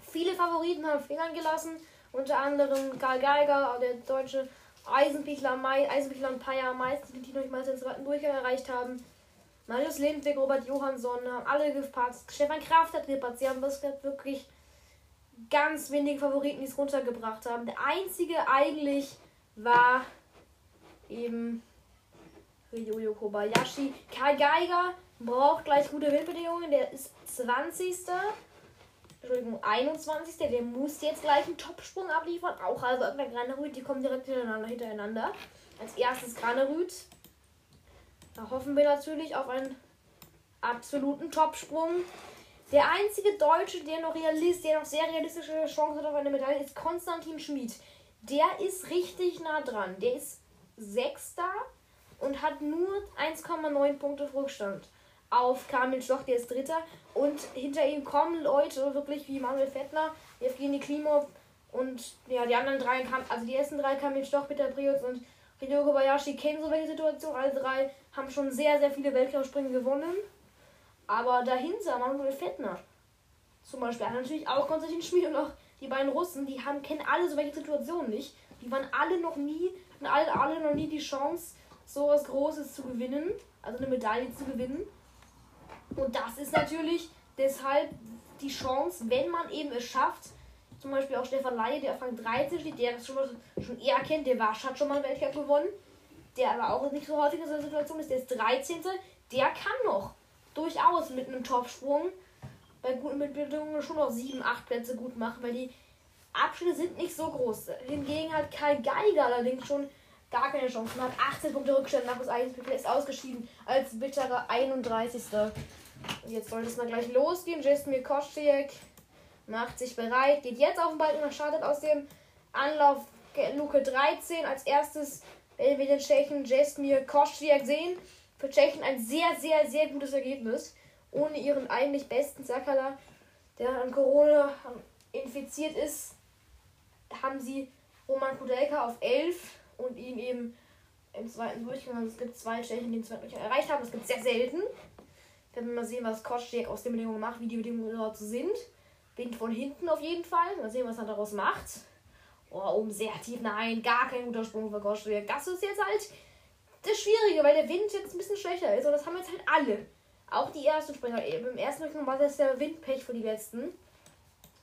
Viele Favoriten haben Fingern gelassen. Unter anderem Karl Geiger, der deutsche Eisenpichler, Mai, Eisenpichler und Paya meistens, die noch nicht mal den zweiten Durchgang erreicht haben. Marius Lindwig, Robert Johansson haben alle gepatzt. Stefan Kraft hat gepatzt. Sie haben wirklich ganz wenige Favoriten, die es runtergebracht haben. Der einzige eigentlich war eben Ryoyo Kobayashi. Kai Geiger braucht gleich gute Windbedingungen. Der ist 20. Entschuldigung, 21. Der muss jetzt gleich einen Topsprung abliefern. Auch also irgendein Granerüt. Die kommen direkt hintereinander. hintereinander. Als erstes Granerüt. Da hoffen wir natürlich auf einen absoluten Topsprung. Der einzige Deutsche, der noch realist, der noch sehr realistische Chancen hat auf eine Medaille, ist Konstantin Schmid. Der ist richtig nah dran. Der ist Sechster und hat nur 1,9 Punkte Rückstand auf Kamil Stoch, der ist Dritter. Und hinter ihm kommen Leute, wirklich wie Manuel Fettner, Evgeny Klimov und ja, die anderen drei, also die ersten drei Kamil Stoch, Peter Prius und Hideo Kobayashi kennen so welche Situation. Alle drei haben schon sehr, sehr viele Weltcup-Springen gewonnen. Aber dahinter Manuel Fettner zum Beispiel hat natürlich auch Konstantin Schmid und auch die beiden Russen, die haben, kennen alle so welche Situationen nicht. Die waren alle noch nie, hatten alle, alle noch nie die Chance, so was Großes zu gewinnen, also eine Medaille zu gewinnen. Und das ist natürlich deshalb die Chance, wenn man eben es schafft, zum Beispiel auch Stefan Laie, der auf Rang 13 steht, der das schon, mal, schon eher kennt, der war, hat schon mal einen Weltcup gewonnen, der aber auch nicht so häufig in so einer Situation ist, der ist 13. Der kann noch durchaus mit einem Topsprung bei guten Bedingungen schon noch 7, 8 Plätze gut machen, weil die Abschnitte sind nicht so groß. Hingegen hat Kai Geiger allerdings schon gar keine Chance. Man hat 18 Punkte Rückstand nach das Eisbüchler ist ausgeschieden als bitterer 31. Jetzt sollte es mal gleich losgehen. Jasmir Kostiek macht sich bereit, geht jetzt auf den Balken und startet aus dem Anlauf Luke 13. Als erstes werden wir den Tschechen Jasmir Kostiek sehen für Tschechien ein sehr, sehr, sehr gutes Ergebnis. Ohne ihren eigentlich besten Sakala, der an Corona infiziert ist, haben sie Roman Kudelka auf 11 und ihn eben im zweiten Durchgang. Also es gibt zwei Tschechen, die den zweiten Durchgang erreicht haben. Das gibt es sehr selten. Werden wir mal sehen, was Kostjek aus den Bedingungen macht, wie die Bedingungen dort sind. Wind von hinten auf jeden Fall. Mal sehen, was er daraus macht. Oh, oben sehr tief. Nein, gar kein guter Sprung für Koschek. Das ist jetzt halt das Schwierige, weil der Wind jetzt ein bisschen schwächer ist. Und das haben jetzt halt alle. Auch die ersten Springer. Im ersten Rückgang war das der Windpech für die letzten.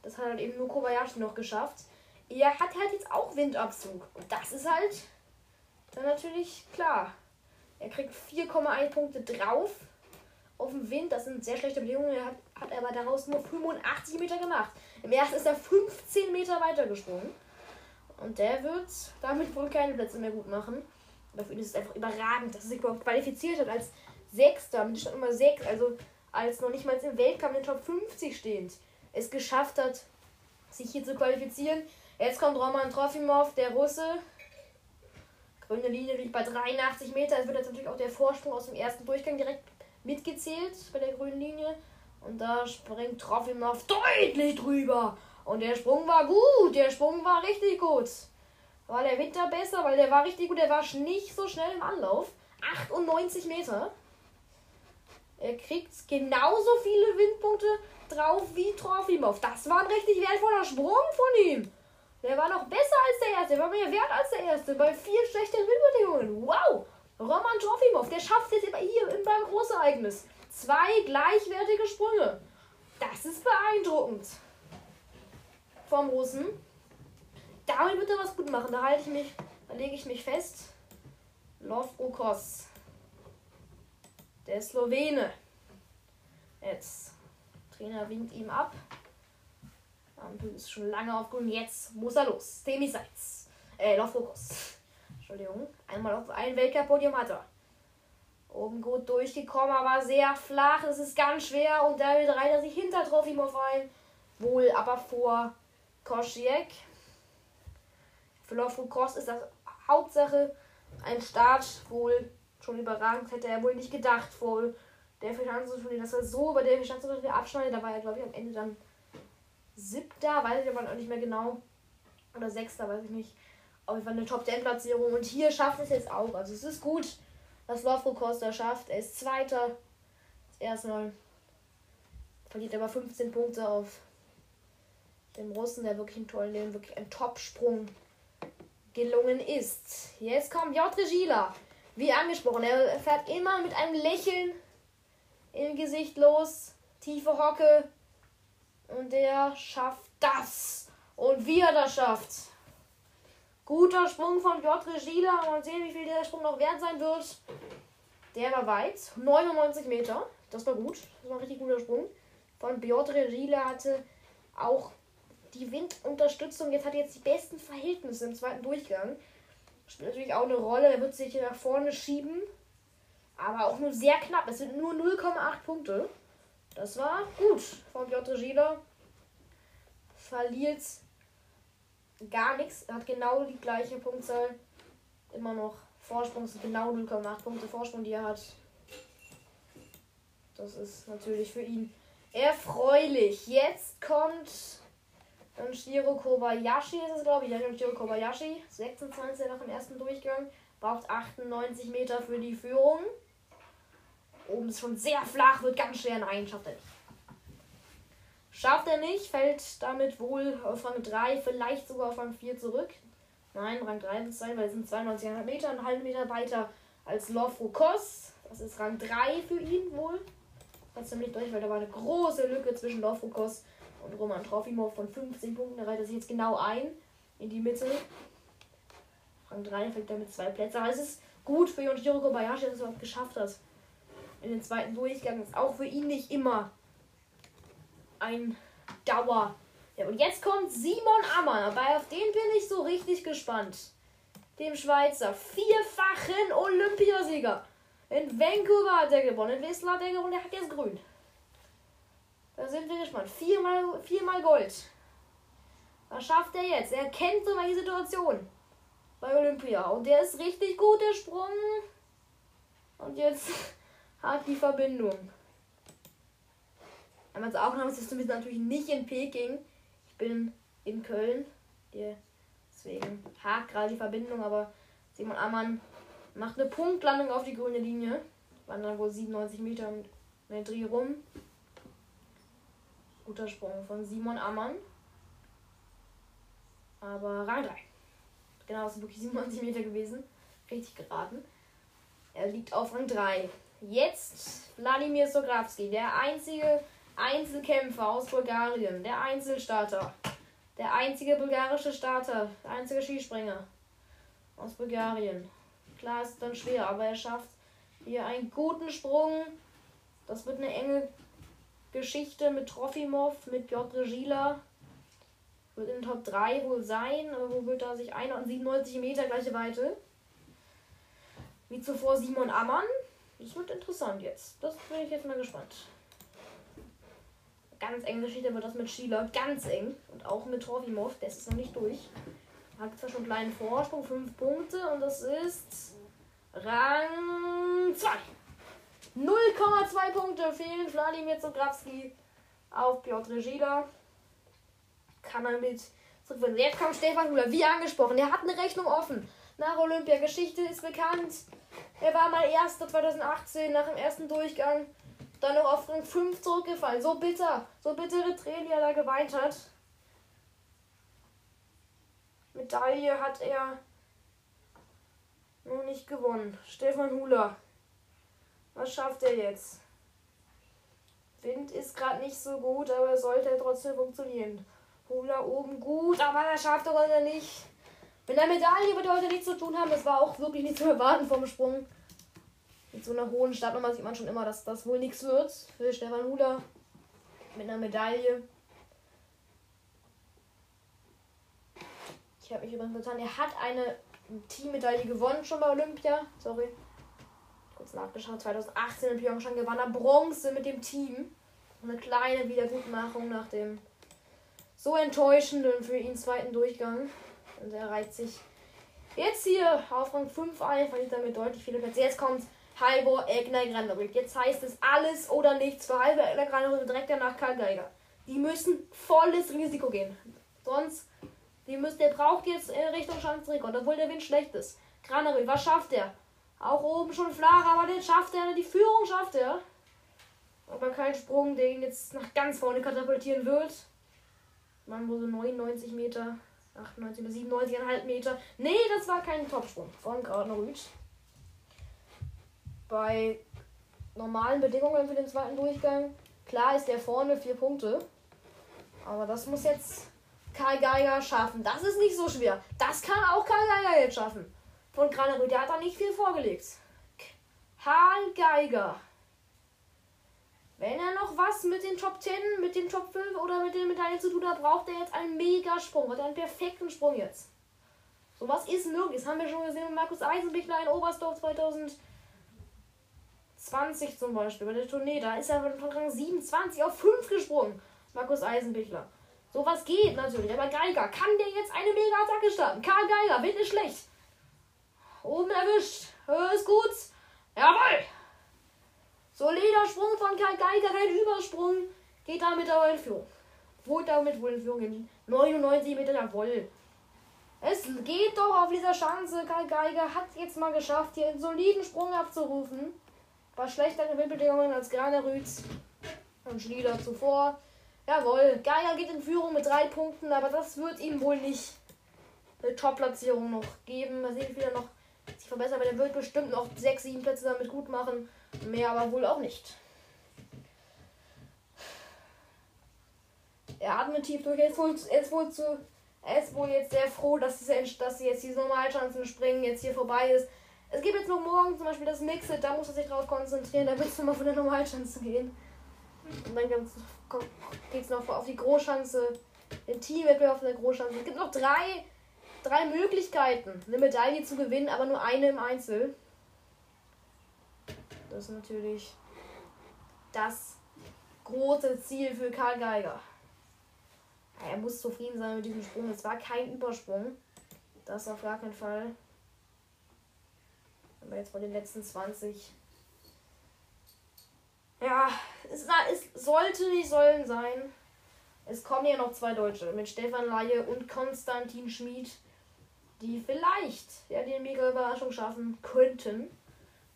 Das hat halt eben nur Kobayashi noch geschafft. Er hat halt jetzt auch Windabzug. Und das ist halt dann natürlich klar. Er kriegt 4,1 Punkte drauf auf dem Wind. Das sind sehr schlechte Bedingungen. Er hat, hat aber daraus nur 85 Meter gemacht. Im ersten ist er 15 Meter weiter gesprungen. Und der wird damit wohl keine Plätze mehr gut machen. Aber für ihn ist es einfach überragend, dass er sich überhaupt qualifiziert hat als Sechster mit Stand Nummer 6, also als noch nicht mal im Weltkampf in den Top 50 stehend, es geschafft hat, sich hier zu qualifizieren. Jetzt kommt Roman Trofimov, der Russe. Grüne Linie liegt bei 83 Meter. Es wird jetzt natürlich auch der Vorsprung aus dem ersten Durchgang direkt mitgezählt bei der grünen Linie. Und da springt Trofimov deutlich drüber. Und der Sprung war gut. Der Sprung war richtig gut. War der Winter besser, weil der war richtig gut. Der war nicht so schnell im Anlauf. 98 Meter. Er kriegt genauso viele Windpunkte drauf wie Trofimov. Das war ein richtig wertvoller Sprung von ihm. Der war noch besser als der erste. Der war mehr wert als der erste. Bei vier schlechten Windbedingungen. Wow. Roman Trofimov, der schafft es jetzt hier beim Großereignis. Zwei gleichwertige Sprünge. Das ist beeindruckend. Vom Russen. Damit wird er was gut machen. Da halte ich mich, da lege ich mich fest. Lovro Der Slowene. Jetzt. Trainer winkt ihm ab. Ampel ist schon lange auf grün. Jetzt muss er los. Demiseits. Äh, Lovro-Kos. Entschuldigung. Einmal auf ein Weltcup-Podium hat er. Oben gut durchgekommen, aber sehr flach. Es ist ganz schwer und damit reiht er sich hinter Trofimov ein. Wohl aber vor Koschiek. Für Lofrukos ist das Hauptsache ein Start wohl schon überragend. Hätte er wohl nicht gedacht, wohl der Fischanzusturnier, dass er so über der Fischanzusturnier abschneidet. Da war er, glaube ich, am Ende dann siebter, weiß ich aber auch nicht mehr genau. Oder sechster, weiß ich nicht auf jeden Fall eine Top-10-Platzierung. Und hier schafft es jetzt auch. Also es ist gut, was Lovro Costa schafft. Er ist Zweiter. Erstmal verliert aber 15 Punkte auf dem Russen, der wirklich einen tollen, den wirklich ein Top-Sprung gelungen ist. Jetzt kommt J. Regila. Wie angesprochen, er fährt immer mit einem Lächeln im Gesicht los. Tiefe Hocke. Und er schafft das. Und wie er das schafft. Guter Sprung von Piotr Gila. Mal sehen, wie viel der Sprung noch wert sein wird. Der war weit. 99 Meter. Das war gut. Das war ein richtig guter Sprung. Von Piotr Gila hatte auch die Windunterstützung. Jetzt hat er jetzt die besten Verhältnisse im zweiten Durchgang. Spielt natürlich auch eine Rolle. Er wird sich hier nach vorne schieben. Aber auch nur sehr knapp. Es sind nur 0,8 Punkte. Das war gut von Piotr Gila. Verliert gar nichts. Hat genau die gleiche Punktzahl. Immer noch Vorsprung genau 0,8 Punkte Vorsprung, die er hat. Das ist natürlich für ihn erfreulich. Jetzt kommt dann Shiro Kobayashi, ist es glaube ich. Ja, Shiro Kobayashi, 26 nach dem ersten Durchgang. Braucht 98 Meter für die Führung. Oben ist schon sehr flach, wird ganz schwer. Nein, schafft er nicht. Schafft er nicht, fällt damit wohl auf Rang 3, vielleicht sogar auf Rang 4 zurück. Nein, Rang 3 wird es sein, weil es sind 92 Meter, einen halben Meter weiter als Lofrukos. Das ist Rang 3 für ihn wohl. Trotzdem nicht durch, weil da war eine große Lücke zwischen Lofrukos und Roman Trofimov von 15 Punkten. Da reiht er sich jetzt genau ein in die Mitte. Rang 3 fällt damit zwei Plätze. Aber es ist gut für Yonjiro Kobayashi, dass er es überhaupt geschafft hat. In den zweiten Durchgang ist auch für ihn nicht immer ein Dauer. Ja, und jetzt kommt Simon Ammann, aber auf den bin ich so richtig gespannt. Dem Schweizer, vierfachen Olympiasieger. In Vancouver hat er gewonnen, in Whistler hat er gewonnen, der hat jetzt grün. Da sind wir gespannt. Viermal, viermal Gold. Was schafft er jetzt? Er kennt so mal die Situation bei Olympia. Und der ist richtig gut, der Sprung. Und jetzt hat die Verbindung. Einmal zur Aufnahme ist es natürlich nicht in Peking. Ich bin in Köln. Deswegen hakt gerade die Verbindung, aber Simon Ammann macht eine Punktlandung auf die grüne Linie. Waren dann wohl 97 Meter um den Dreh rum. Guter Sprung von Simon Ammann. Aber Rang 3. Genau, das sind wirklich 97 Meter gewesen. Richtig geraten. Er liegt auf Rang 3. Jetzt Wladimir Sograwski, der einzige Einzelkämpfer aus Bulgarien, der Einzelstarter. Der einzige bulgarische Starter, der einzige Skispringer aus Bulgarien. Klar ist dann schwer, aber er schafft hier einen guten Sprung. Das wird eine enge Geschichte mit Trofimov, mit Piotr Gila. Wird in den Top 3 wohl sein, aber wo wird er sich 97 Meter gleiche Weite? Wie zuvor Simon Ammann. Das wird interessant jetzt. Das bin ich jetzt mal gespannt. Ganz enge Geschichte wird das mit Schieler. Ganz eng. Und auch mit Trofimov. Der ist noch nicht durch. Hat zwar schon einen kleinen Vorsprung, 5 Punkte. Und das ist Rang 2. 0,2 Punkte fehlen Wladimir Zografski auf Piotr Gila. Kann er mit zurückfinden. Jetzt kommt Stefan Hula, wie angesprochen. Er hat eine Rechnung offen. Nach Olympia. Geschichte ist bekannt. Er war mal Erster 2018 nach dem ersten Durchgang. Dann noch auf Rang 5 zurückgefallen. So bitter. So bittere Tränen, die er da geweint hat. Medaille hat er noch nicht gewonnen. Stefan Hula. Was schafft er jetzt? Wind ist gerade nicht so gut, aber sollte trotzdem funktionieren. Hula oben gut, aber er schafft er nicht. Mit der Medaille wird heute nichts zu tun haben. Das war auch wirklich nicht zu erwarten vom Sprung. Mit so einer hohen Startnummer sieht man schon immer, dass das wohl nichts wird für Stefan Hula. Mit einer Medaille. Ich habe mich übrigens getan. Er hat eine Teammedaille gewonnen schon bei Olympia. Sorry. Kurz nachgeschaut. 2018 in Pyeongchang gewann er Bronze mit dem Team. Eine kleine Wiedergutmachung nach dem so enttäuschenden für ihn zweiten Durchgang. Und er reiht sich jetzt hier auf Rang 5 ein, verliert damit deutlich viele Plätze. Jetzt kommt Halvor Egner Granerück. Jetzt heißt es alles oder nichts für Halvor Egner Granerück direkt danach Karl Geiger. Die müssen volles Risiko gehen. Sonst, die müssen, der braucht jetzt in Richtung Schanzenrekord, obwohl der Wind schlecht ist. Granerück, was schafft er? Auch oben schon flach, aber den schafft er, die Führung schafft er. Aber kein Sprung, der ihn jetzt nach ganz vorne katapultieren wird. Man wurde 99 Meter 98 oder 97,5 Meter. Nee, das war kein Topsprung von Gardner-Rüth. Bei normalen Bedingungen für den zweiten Durchgang, klar ist der vorne vier Punkte. Aber das muss jetzt Karl Geiger schaffen. Das ist nicht so schwer. Das kann auch Karl Geiger jetzt schaffen. Von Granerüth, der hat da nicht viel vorgelegt. Karl Geiger. Wenn er noch was mit den Top 10, mit den Top 5 oder mit den Medaillen zu tun hat, braucht er jetzt einen Megasprung. Hat einen perfekten Sprung jetzt. So was ist nirgends. Haben wir schon gesehen mit Markus Eisenbichler in Oberstdorf 2020 zum Beispiel bei der Tournee. Da ist er von Rang 27 auf 5 gesprungen. Markus Eisenbichler. Sowas geht natürlich. Aber Geiger, kann der jetzt eine Mega-Attacke starten? Karl Geiger, Wind ist schlecht. Oben erwischt. Ist gut. Jawoll! Solider Sprung von Karl Geiger, kein Übersprung. Geht damit aber in Führung. Wohl damit wohl in Führung gehen. 99 Meter, jawohl. Es geht doch auf dieser Chance. Karl Geiger hat jetzt mal geschafft, hier einen soliden Sprung abzurufen. War schlechtere Windbedingungen als Granerütz und Schlieder zuvor. Jawohl, Geiger geht in Führung mit drei Punkten, aber das wird ihm wohl nicht eine Top-Platzierung noch geben. Mal sehen, wie er noch sich verbessert, aber der wird bestimmt noch sechs, sieben Plätze damit gut machen. Mehr aber wohl auch nicht. Er atmet tief durch. Er ist wohl, er ist wohl, zu, er ist wohl jetzt sehr froh, dass, es, dass jetzt diese Normalchancen springen jetzt hier vorbei ist. Es gibt jetzt noch morgen zum Beispiel das Mixed, da muss er sich drauf konzentrieren. Da wird es nochmal von der Normalschanze gehen. Und dann geht es noch auf die Großschanze, den Teamwettbewerb auf der Großschanze. Es gibt noch drei, drei Möglichkeiten, eine Medaille zu gewinnen, aber nur eine im Einzel. Das ist natürlich das große Ziel für Karl Geiger. Er muss zufrieden sein mit diesem Sprung. Es war kein Übersprung. Das auf gar keinen Fall. Aber jetzt von den letzten 20. Ja, es, es sollte nicht sollen sein. Es kommen ja noch zwei Deutsche mit Stefan Laie und Konstantin Schmid, die vielleicht ja, die mega Überraschung schaffen könnten.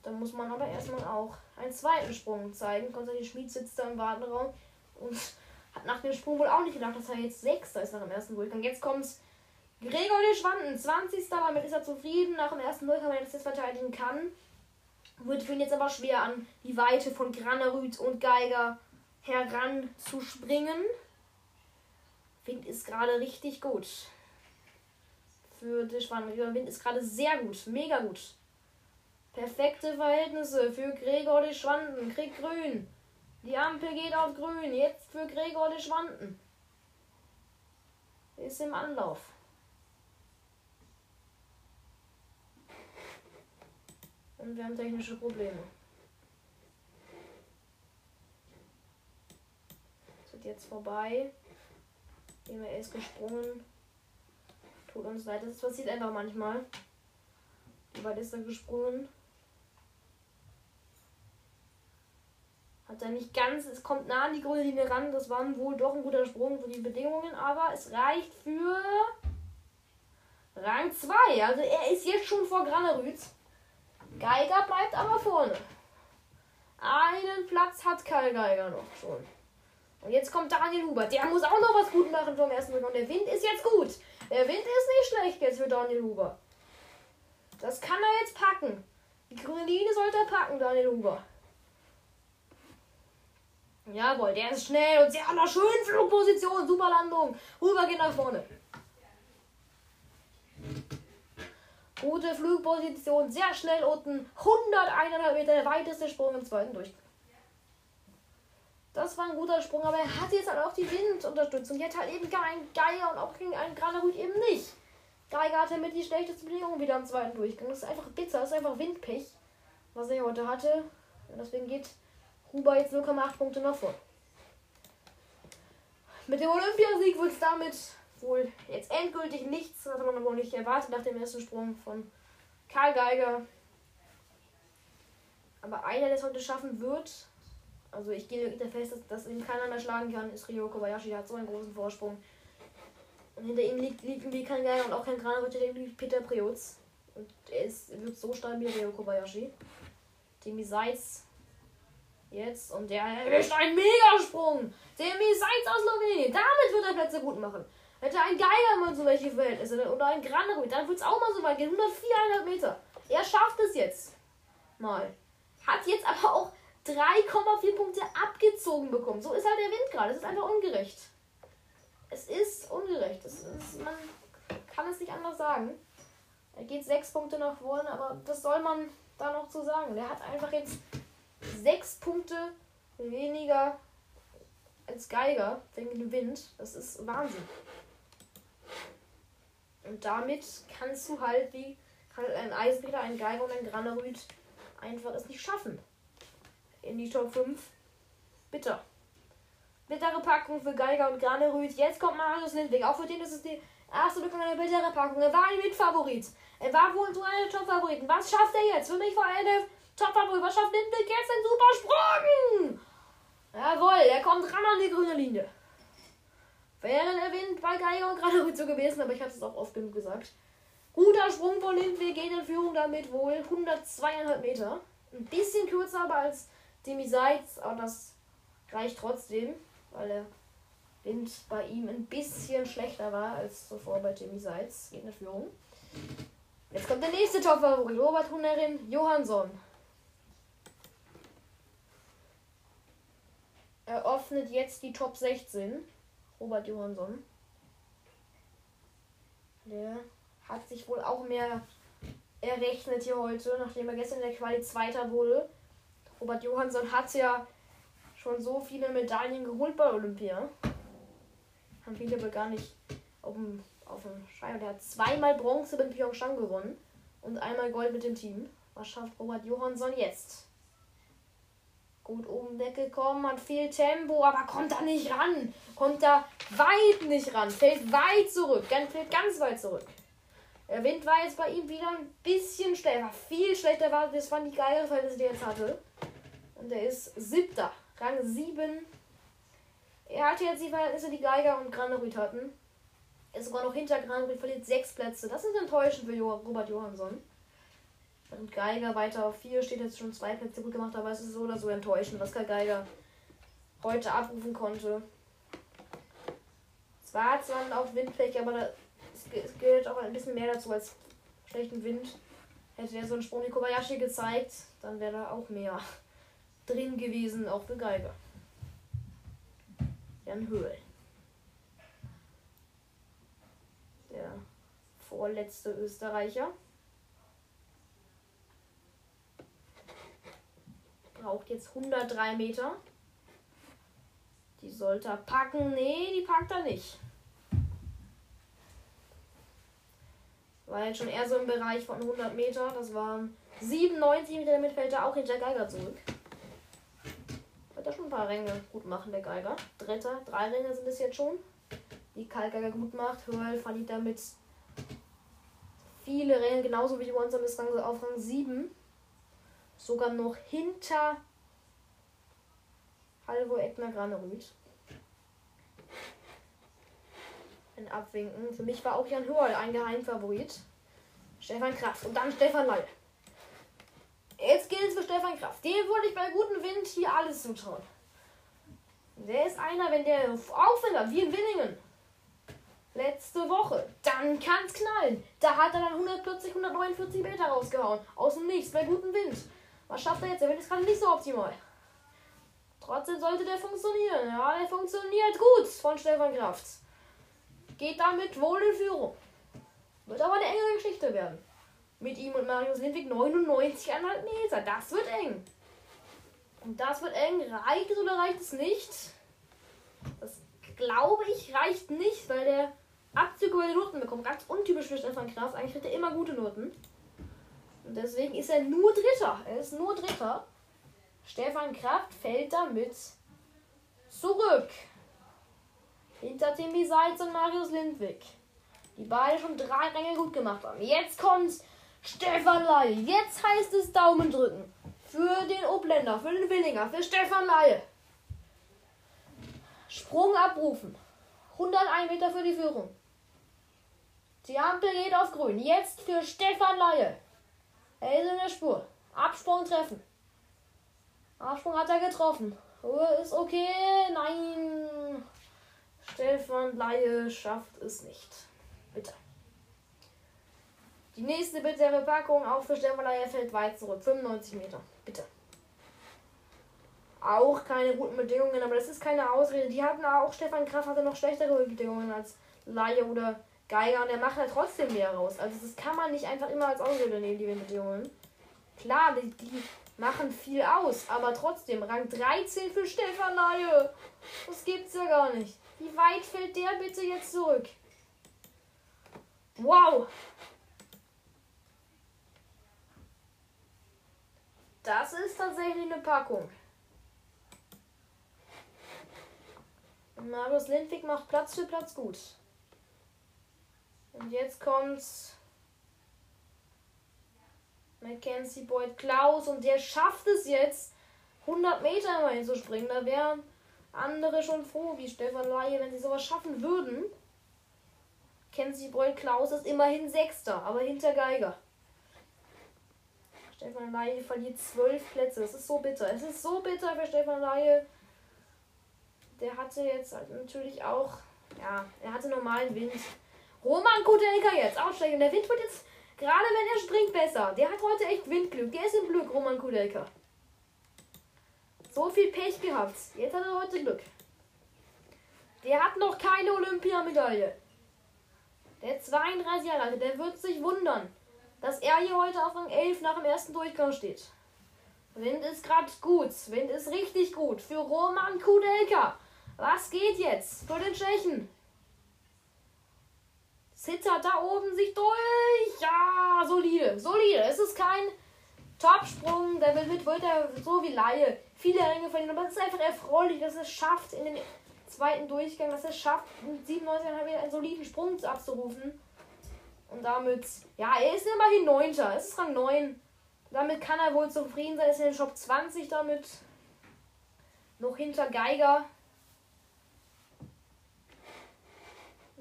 Dann muss man aber erstmal auch einen zweiten Sprung zeigen. Konstantin Schmid sitzt da im Wartenraum und hat nach dem Sprung wohl auch nicht gedacht, dass er jetzt Sechster ist nach dem ersten Durchgang. Jetzt kommt Gregor de Schwanden, 20. Damit ist er zufrieden. Nach dem ersten Null, wenn er das jetzt verteidigen kann. Wird für ihn jetzt aber schwer an die Weite von Granerüth und Geiger heranzuspringen. Wind ist gerade richtig gut. Für die Schwanden. Wind ist gerade sehr gut. Mega gut. Perfekte Verhältnisse für Gregor de Schwanden. Kriegt grün. Die Ampel geht auf grün. Jetzt für Gregor de Schwanden. Ist im Anlauf. Und wir haben technische Probleme. Es wird jetzt vorbei. Er ist gesprungen. Tut uns leid, das passiert einfach manchmal. Wie weit ist er gesprungen? Hat er nicht ganz, es kommt nah an die grüne Linie ran. Das war wohl doch ein guter Sprung für die Bedingungen, aber es reicht für Rang 2. Also er ist jetzt schon vor Granerütz. Geiger bleibt aber vorne. Einen Platz hat Karl Geiger noch schon. Und jetzt kommt Daniel Huber. Der muss auch noch was gut machen vom ersten Rücken. Und der Wind ist jetzt gut. Der Wind ist nicht schlecht jetzt für Daniel Huber. Das kann er jetzt packen. Die grüne Linie sollte er packen, Daniel Huber. Jawohl, der ist schnell und sehr an der schönen Flugposition. Super Landung. Huber geht nach vorne. Gute Flugposition, sehr schnell unten. 101 Meter, der weiteste Sprung im zweiten Durchgang. Das war ein guter Sprung, aber er hat jetzt halt auch die Windunterstützung. Jetzt halt eben kein Geiger und auch gegen einen Granerhut eben nicht. Geiger hatte mit die schlechtesten Bedingungen wieder am zweiten Durchgang. Das ist einfach bitter, das ist einfach Windpech, was er heute hatte. Und deswegen geht Huber jetzt 0,8 Punkte nach vor. Mit dem Olympiasieg wird es damit wohl jetzt endgültig nichts, was man aber nicht erwartet nach dem ersten Sprung von Karl Geiger. Aber einer, der es heute schaffen wird, also ich gehe der fest, dass, dass ihn keiner mehr schlagen kann, ist Ryo Kobayashi. Der hat so einen großen Vorsprung. Und hinter ihm liegt, liegt irgendwie kein Geiger und auch kein hinter ihm liegt Peter Preutz. Und er ist, wird so stabil, Ryo Kobayashi. Demi Seitz jetzt und der erwischt einen Megasprung. Demi Seitz aus Slowenien. Damit wird er Plätze gut machen. Hätte ein Geiger mal so welche Verhältnisse oder ein Granerud, dann wird es auch mal so weit gehen. 104,5 Meter. Er schafft es jetzt. Mal. Hat jetzt aber auch 3,4 Punkte abgezogen bekommen. So ist halt der Wind gerade. Es ist einfach ungerecht. Es ist ungerecht. Es ist, man kann es nicht anders sagen. Er geht 6 Punkte nach vorne, aber was soll man da noch zu sagen? Der hat einfach jetzt 6 Punkte weniger als Geiger wegen dem Wind. Das ist Wahnsinn. Und damit kannst du halt wie kann ein Eisenpeter, ein Geiger und ein Granerüt einfach es nicht schaffen. In die Top 5. Bitter. Bittere Packung für Geiger und Granerüt. Jetzt kommt Marius Lindwig. Auch für den ist es die erste Lücke einer bittere Packung. Er war ein Mitfavorit. Er war wohl so eine Top-Favoriten. Was schafft er jetzt? Für mich war er der Top-Favorit. Was schafft Lindwig jetzt? Ein super Sprung! Jawohl, er kommt ran an die grüne Linie. Wäre der Wind bei Geiger und Granerüt so gewesen, aber ich hatte es auch oft genug gesagt. Guter Sprung von Lindwig geht in Führung damit wohl 102,5 Meter. Ein bisschen kürzer aber als Demi Seitz, aber das reicht trotzdem, weil der Wind bei ihm ein bisschen schlechter war als zuvor bei Demi Seitz. Geht in Führung. Jetzt kommt der nächste Top-Favorit, Robert Hunerin Johansson. Er öffnet jetzt die Top 16. Robert Johansson. Der hat sich wohl auch mehr errechnet hier heute, nachdem er gestern in der Quali Zweiter wurde. Robert Johansson hat ja schon so viele Medaillen geholt bei Olympia. Haben viele aber gar nicht auf dem, auf dem Schein. Der hat zweimal Bronze mit Pyeongchang gewonnen und einmal Gold mit dem Team. Was schafft Robert Johansson jetzt? Gut oben weggekommen, hat viel Tempo, aber kommt da nicht ran. Kommt da weit nicht ran. Fällt weit zurück. Fällt ganz weit zurück. Der Wind war jetzt bei ihm wieder ein bisschen schlechter. Viel schlechter war, das waren die geile Verhältnisse, die er jetzt hatte. Und er ist siebter. Rang 7. Er hatte jetzt die Verhältnisse, die Geiger und Granerüt hatten. Er ist sogar noch hinter Granerüt, verliert sechs Plätze. Das ist enttäuschend für Robert Johansson. Und Geiger weiter auf 4 steht jetzt schon zwei Plätze gut gemacht, aber es ist so oder so enttäuschend, was Karl Geiger heute abrufen konnte. Es war zwar auch Windpech, aber es gehört auch ein bisschen mehr dazu als schlechten Wind. Hätte er so einen Sprung wie Kobayashi gezeigt, dann wäre da auch mehr drin gewesen, auch für Geiger. Jan Höhl. Der vorletzte Österreicher. Braucht jetzt 103 Meter. Die sollte er packen. Nee, die packt er nicht. War jetzt schon eher so im Bereich von 100 Meter. Das waren 97 Meter, damit fällt er auch hinter Geiger zurück. Wird er schon ein paar Ränge gut machen, der Geiger. Dritter, drei Ränge sind es jetzt schon. Die Kalkgeiger gut macht. Hörl verliert damit viele Ränge, genauso wie die One ist auf Rang 7. Sogar noch hinter Halvo Eckner Granerüth. Ein Abwinken. Für mich war auch Jan Hörl ein Geheimfavorit. Stefan Kraft und dann Stefan Leil. Jetzt gilt es für Stefan Kraft. Dem würde ich bei gutem Wind hier alles zutrauen. Der ist einer, wenn der Aufwinder wie in Winningen letzte Woche, dann kann's knallen. Da hat er dann 140, 149 Meter rausgehauen. Aus dem Nichts, bei gutem Wind. Was schafft er jetzt? Der Wind ist gerade nicht so optimal. Trotzdem sollte der funktionieren. Ja, der funktioniert gut von Stefan Kraft. Geht damit wohl in Führung. Wird aber eine enge Geschichte werden. Mit ihm und Marius Lindwig 99,5 Meter. Das wird eng. Und das wird eng. Reicht es oder reicht es nicht? Das glaube ich reicht nicht, weil der Abzug über die Noten bekommt. Ganz untypisch für Stefan Kraft. Eigentlich kriegt er immer gute Noten. Und deswegen ist er nur Dritter. Er ist nur Dritter. Stefan Kraft fällt damit zurück. Hinter Timmy Seitz und Marius Lindwig. Die beide schon drei Ränge gut gemacht haben. Jetzt kommt Stefan Laie. Jetzt heißt es Daumen drücken. Für den Obländer, für den Willinger, für Stefan Laie. Sprung abrufen. 101 Meter für die Führung. Die Ampel geht auf grün. Jetzt für Stefan Laie. Er ist in der Spur. Absprung treffen. Absprung hat er getroffen. Ruhe ist okay. Nein. Stefan Laie schafft es nicht. Bitte. Die nächste bittere Packung auch für Stefan Laie fällt weit zurück. 95 Meter. Bitte. Auch keine guten Bedingungen, aber das ist keine Ausrede. Die hatten auch, Stefan Kraft hatte noch schlechtere Bedingungen als Laie oder Geiger und der macht halt trotzdem mehr raus. Also das kann man nicht einfach immer als Ausrede nehmen, die Bedingungen. Klar, die, die machen viel aus, aber trotzdem, Rang 13 für Stefan Laie. Das gibt's ja gar nicht. Wie weit fällt der bitte jetzt zurück? Wow! Das ist tatsächlich eine Packung. Marius Lindwig macht Platz für Platz gut. Und jetzt kommt's Mackenzie Boyd Klaus und der schafft es jetzt 100 Meter immerhin zu springen. Da wären andere schon froh, wie Stefan Laie, wenn sie sowas schaffen würden. Kenzie Boyd Klaus ist immerhin Sechster, aber hinter Geiger. Stefan Laie verliert zwölf Plätze. Es ist so bitter. Es ist so bitter für Stefan Laie. Der hatte jetzt halt natürlich auch, ja, er hatte normalen Wind. Roman Kudelka jetzt aussteigen. Der Wind wird jetzt, gerade wenn er springt, besser. Der hat heute echt Windglück. Der ist im Glück, Roman Kudelka. So viel Pech gehabt. Jetzt hat er heute Glück. Der hat noch keine Olympiamedaille. Der 32 Jahre alte, der wird sich wundern, dass er hier heute auf Rang 11 nach dem ersten Durchgang steht. Wind ist gerade gut. Wind ist richtig gut. Für Roman Kudelka. Was geht jetzt? Für den Tschechen. Zittert da oben sich durch. Ja, solide. Solide. Es ist kein Topsprung. Der wird, wird er so wie Laie viele Ränge verlieren. Aber es ist einfach erfreulich, dass es schafft, in den zweiten Durchgang, dass es schafft, mit 97,5 einen soliden Sprung abzurufen. Und damit, ja, er ist immerhin Neunter. Es ist Rang 9. Damit kann er wohl zufrieden sein. Er ist in den Shop 20 damit. Noch hinter Geiger.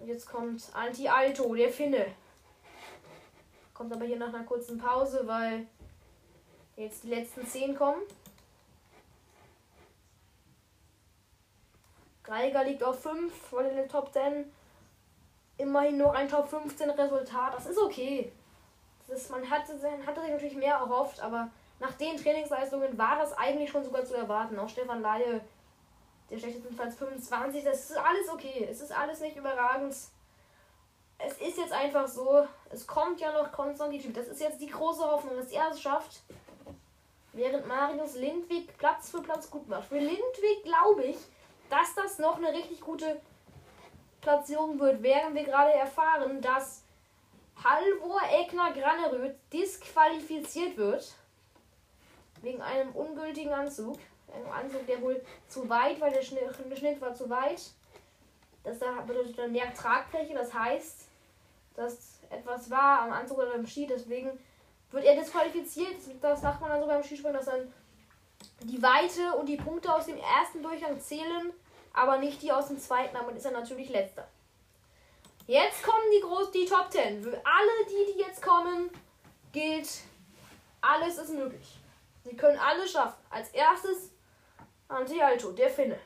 Und jetzt kommt Anti-Alto, der Finne. Kommt aber hier nach einer kurzen Pause, weil jetzt die letzten 10 kommen. Geiger liegt auf 5 vor den Top 10. immerhin noch ein Top 15 Resultat. Das ist okay. Das ist, man hatte, hatte sich natürlich mehr erhofft, aber nach den Trainingsleistungen war das eigentlich schon sogar zu erwarten. Auch Stefan Laie, der schlechtestenfalls 25, das ist alles okay. Es ist alles nicht überragend. Es ist jetzt einfach so, es kommt ja noch Konstantin. Das ist jetzt die große Hoffnung, dass er es schafft. Während Marius Lindwig Platz für Platz gut macht. Für Lindwig glaube ich, dass das noch eine richtig gute Platzierung wird, während wir gerade erfahren, dass Halvor Egner Graneröd disqualifiziert wird. Wegen einem ungültigen Anzug. Anzug, der wohl zu weit war, der Schnitt, war zu weit. Das bedeutet dann mehr Tragfläche, das heißt, dass etwas war am Anzug oder am Ski, deswegen wird er disqualifiziert. Das sagt man dann so beim Skispringen, dass dann die Weite und die Punkte aus dem ersten Durchgang zählen, aber nicht die aus dem zweiten, damit ist er natürlich letzter. Jetzt kommen die groß die Top 10. Für alle die, die jetzt kommen, gilt, alles ist möglich. Sie können alles schaffen. Als erstes Anti-Alto, der Finne.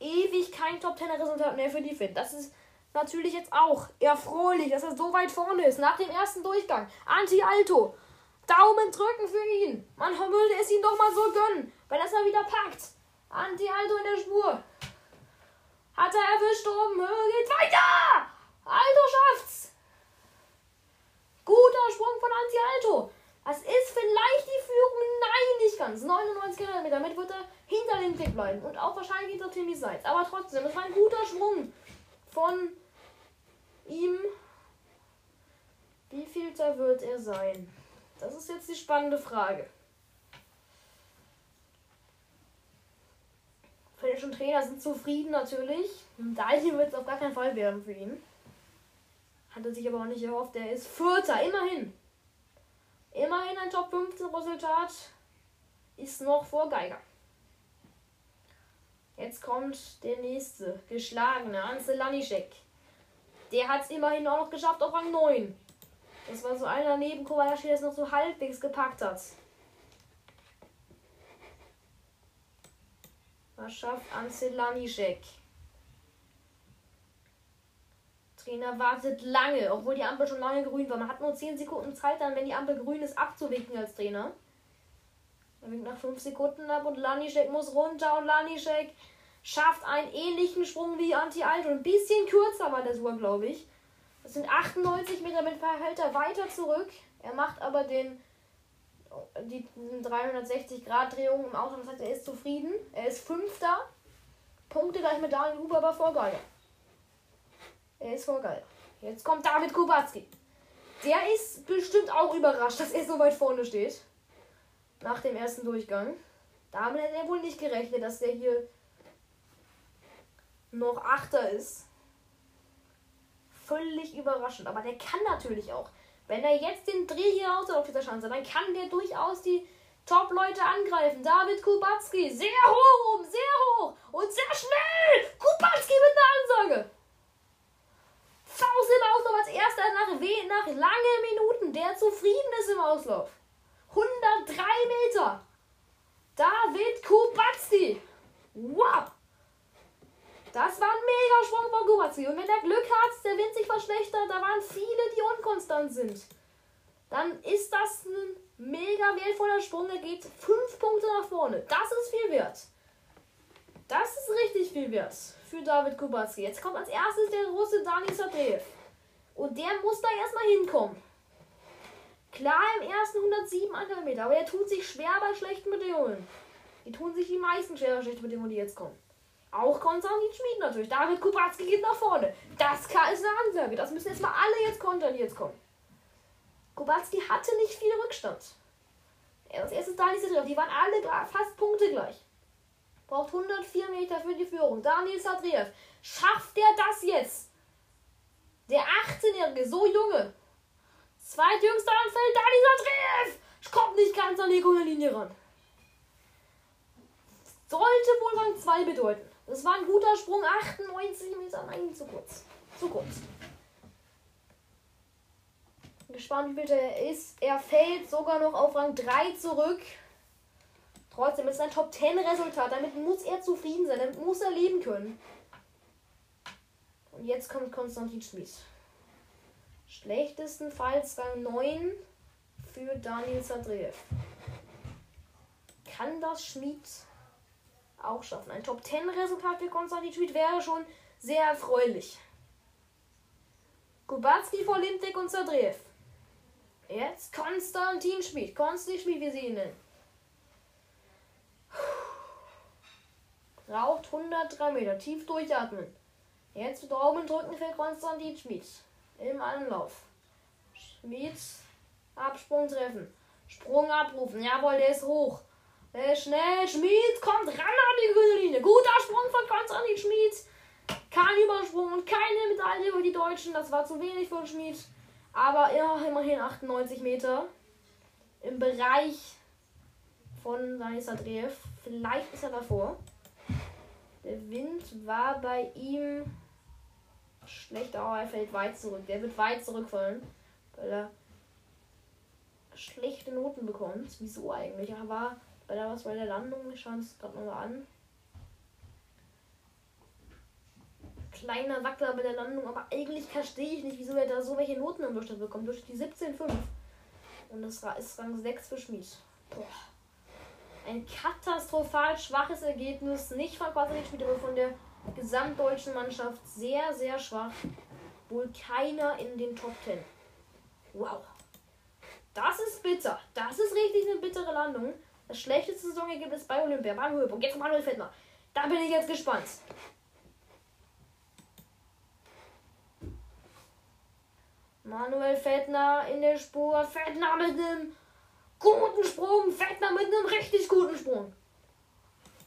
Ewig kein Top 10 Resultat mehr für die Finn. Das ist natürlich jetzt auch erfreulich, dass er so weit vorne ist. Nach dem ersten Durchgang. Anti-Alto. Daumen drücken für ihn. Man würde es ihm doch mal so gönnen, wenn er es mal wieder packt. Anti-Alto in der Spur. Hat er erwischt oben. Geht weiter. Alto schafft's. Guter Sprung von Anti-Alto. Das ist vielleicht die Führung. Nein, nicht ganz. 99 Kilometer. Damit wird er hinter dem Klick bleiben. Und auch wahrscheinlich hinter Timmy Seitz. Aber trotzdem, das war ein guter Schwung von ihm. Wie viel da wird er sein? Das ist jetzt die spannende Frage. Fans und Trainer sind zufrieden natürlich. Dahin wird es auf gar keinen Fall werden für ihn. Hatte sich aber auch nicht erhofft. Er ist Vierter, immerhin. Immerhin ein Top 15 Resultat. Ist noch vor Geiger. Jetzt kommt der nächste. Geschlagene. Ansel Lanischek. Der hat es immerhin auch noch geschafft auf Rang 9. Das war so einer neben Kobayashi, der es noch so halbwegs gepackt hat. Was schafft Ansel Lanischek? Trainer wartet lange, obwohl die Ampel schon lange grün war. Man hat nur 10 Sekunden Zeit, dann, wenn die Ampel grün ist, abzuwinken als Trainer. Er winkt nach 5 Sekunden ab und Lanischek muss runter und Lanischek schafft einen ähnlichen Sprung wie Anti-Alto. Ein bisschen kürzer war der sogar, glaube ich. Das sind 98 Meter mit verhält er weiter zurück. Er macht aber den die 360 Grad Drehung im Auto. Das heißt, er ist zufrieden. Er ist Fünfter. Punkte gleich mit Daniel Huber, aber vor Geier. Er ist vor Geier. Jetzt kommt David Kubacki. Der ist bestimmt auch überrascht, dass er so weit vorne steht. Nach dem ersten Durchgang. Damit hätte er wohl nicht gerechnet, dass der hier noch Achter ist. Völlig überraschend. Aber der kann natürlich auch. Wenn er jetzt den Dreh hier raus auf dieser Chance, dann kann der durchaus die Top-Leute angreifen. David Kubacki, sehr hoch oben, sehr hoch und sehr schnell. Kubacki mit einer Ansage. Faust im Auslauf als erster nach, nach langen Minuten, der zufrieden ist im Auslauf. 103 Meter. David Kubacki. Wow. Das war ein mega Sprung von Kubacki. Und wenn er Glück hat, der Wind sich verschlechtert, da waren viele, die unkonstant sind. Dann ist das ein mega wertvoller Sprung. Er geht fünf Punkte nach vorne. Das ist viel wert. Das ist richtig viel wert für David Kubacki. Jetzt kommt als erstes der Russe Dani Sadev. Und der muss da erstmal hinkommen. Klar im ersten 107 Kilometer, aber er tut sich schwer bei schlechten Bedingungen. Die tun sich die meisten schwer bei schlechten Bedingungen, die jetzt kommen. Auch Konstantin Schmid natürlich. David Kubacki geht nach vorne. Das ist eine Ansage. Das müssen jetzt mal alle jetzt kontern, die jetzt kommen. Kubacki hatte nicht viel Rückstand. Als erstes Daniel Sadriev. Die waren alle fast Punkte gleich. Braucht 104 Meter für die Führung. Daniel Sadriev. Schafft der das jetzt? Der 18-Jährige, so junge. Zweitjüngster anfällt Daniel Sadriev. Kommt nicht ganz an die grüne Linie ran. Sollte wohl Rang 2 bedeuten. Das war ein guter Sprung. 98 Meter. Nein, zu kurz. Zu kurz. Gespannt, wie viel er ist. Er fällt sogar noch auf Rang 3 zurück. Trotzdem ist es ein Top 10 Resultat. Damit muss er zufrieden sein. Damit muss er leben können. Und jetzt kommt Konstantin Schmid. Schlechtestenfalls Rang 9 für Daniel Sadreev. Kann das Schmid auch schaffen? Ein Top 10 Resultat für Konstantin Schmid wäre schon sehr erfreulich. Kubacki vor Limtek und Sadreev. Jetzt Konstantin Schmid. Konstantin Schmid, wie sie ihn nennen. Braucht 103 Meter. Tief durchatmen. Jetzt Daumen drücken für Konstantin Schmid. Im Anlauf. Schmid. Absprung treffen. Sprung abrufen. Jawohl, der ist hoch. Der ist schnell. Schmid kommt ran an die grüne Linie. Guter Sprung von Konstantin Schmid. Kein Übersprung und keine Medaille über die Deutschen. Das war zu wenig für Schmid. Aber ja, immerhin 98 Meter. Im Bereich von Danis Adreev. Vielleicht ist er davor. Der Wind war bei ihm schlecht, aber er fällt weit zurück. Der wird weit zurückfallen, weil er schlechte Noten bekommt. Wieso eigentlich? Er war bei der, was bei der Landung, wir schauen es gerade nochmal an. Kleiner Wackler bei der Landung, aber eigentlich verstehe ich nicht, wieso er da so welche Noten im Durchschnitt bekommt. Durch die 17,5. Und das ist Rang 6 für Schmied. Boah. Ein katastrophal schwaches Ergebnis. Nicht von Quadratschmied, aber von der gesamtdeutschen Mannschaft. Sehr, sehr schwach. Wohl keiner in den Top 10. Wow. Das ist bitter. Das ist richtig eine bittere Landung. Das schlechteste Saisonergebnis bei Olympia. Beim Höhepunkt. Jetzt Manuel Fettner. Da bin ich jetzt gespannt. Manuel Fettner in der Spur. Fettner mit einem guten Sprung. Fettner mit einem richtig guten Sprung.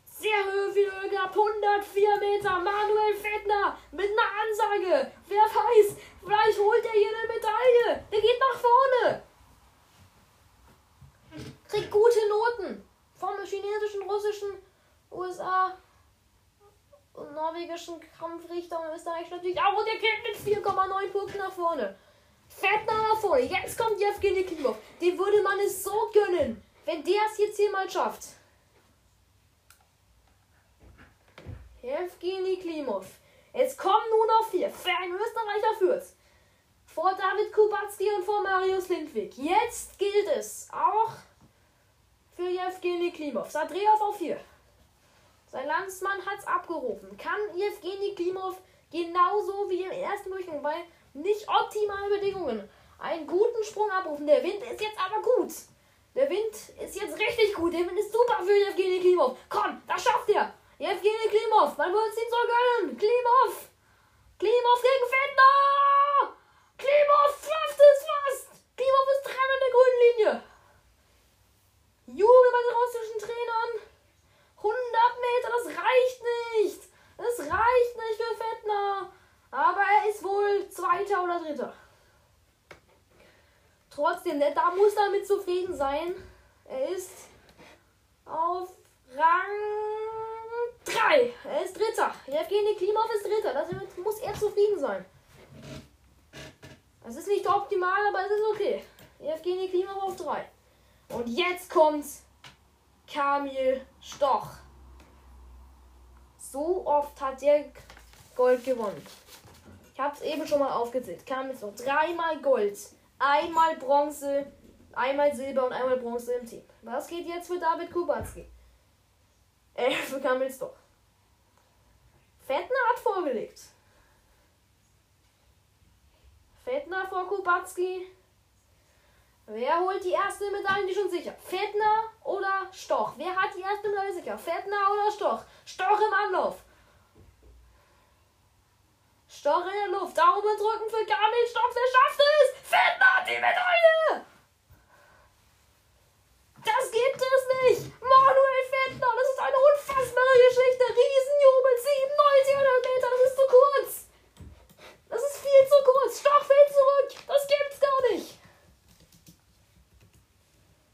Sehr Höhe gehabt. 104 Meter. Manuel Fettner mit einer Ansage. Wer weiß, vielleicht holt er hier eine Medaille. Der geht nach vorne. Kriegt gute Noten. Vom chinesischen, russischen, USA und norwegischen Kampfrichter und Österreich natürlich. Und der geht mit 4,9 Punkten nach vorne. Fettner nach vorne. Jetzt kommt Jevgeny Klimov. Dem würde man es so gönnen, wenn der es jetzt hier mal schafft. Jevgeny Klimov. Es kommen nur noch vier. Ein Österreicher führt. Vor David Kubacki und vor Marius Lindwig. Jetzt gilt es auch für Jevgeny Klimov. Sadreov auf 4. Sein Landsmann hat es abgerufen. Kann Jevgeny Klimov genauso wie im ersten Durchgang bei nicht optimale Bedingungen einen guten Sprung abrufen. Der Wind ist jetzt aber gut. Der Wind ist jetzt richtig gut. Der Wind ist super für Evgeny Klimov. Komm, das schafft er. Evgeny Klimov, man wird es ihm so gönnen. Klimov. Klimov gegen Fettner. Klimov schafft es fast. Klimov ist dran an der grünen Linie. Jubel bei den russischen Trainern. 100 Meter, das reicht nicht. Das reicht nicht für Fettner. Aber er ist wohl Zweiter oder Dritter. Trotzdem, der da muss damit zufrieden sein. Er ist auf Rang 3. Er ist Dritter. Evgeny Klimov ist Dritter. Damit muss er zufrieden sein. Das ist nicht optimal, aber es ist okay. Evgeny Klimov auf 3. Und jetzt kommt Kamil Stoch. So oft hat er Gold gewonnen. Ich habe es eben schon mal aufgezählt. Kamil Stoch. Dreimal Gold einmal Bronze, einmal Silber und einmal Bronze im Team. Was geht jetzt für David Kubacki? Äh, für Kamils doch. Fettner hat vorgelegt. Fettner vor Kubacki. Wer holt die erste Medaille die schon sicher? Fettner oder Stoch? Wer hat die erste Medaille sicher? Fettner oder Stoch? Stoch im Anlauf. Stoch in der Luft. Daumen drücken für Kamil Stoch. Wer schafft es? Fettner hat die Medaille! Das gibt es nicht! Manuel Fettner, das ist eine unfassbare Geschichte. Riesenjubel, 97 Meter, das ist zu kurz. Das ist viel zu kurz. Stoch fällt zurück. Das gibt's gar nicht.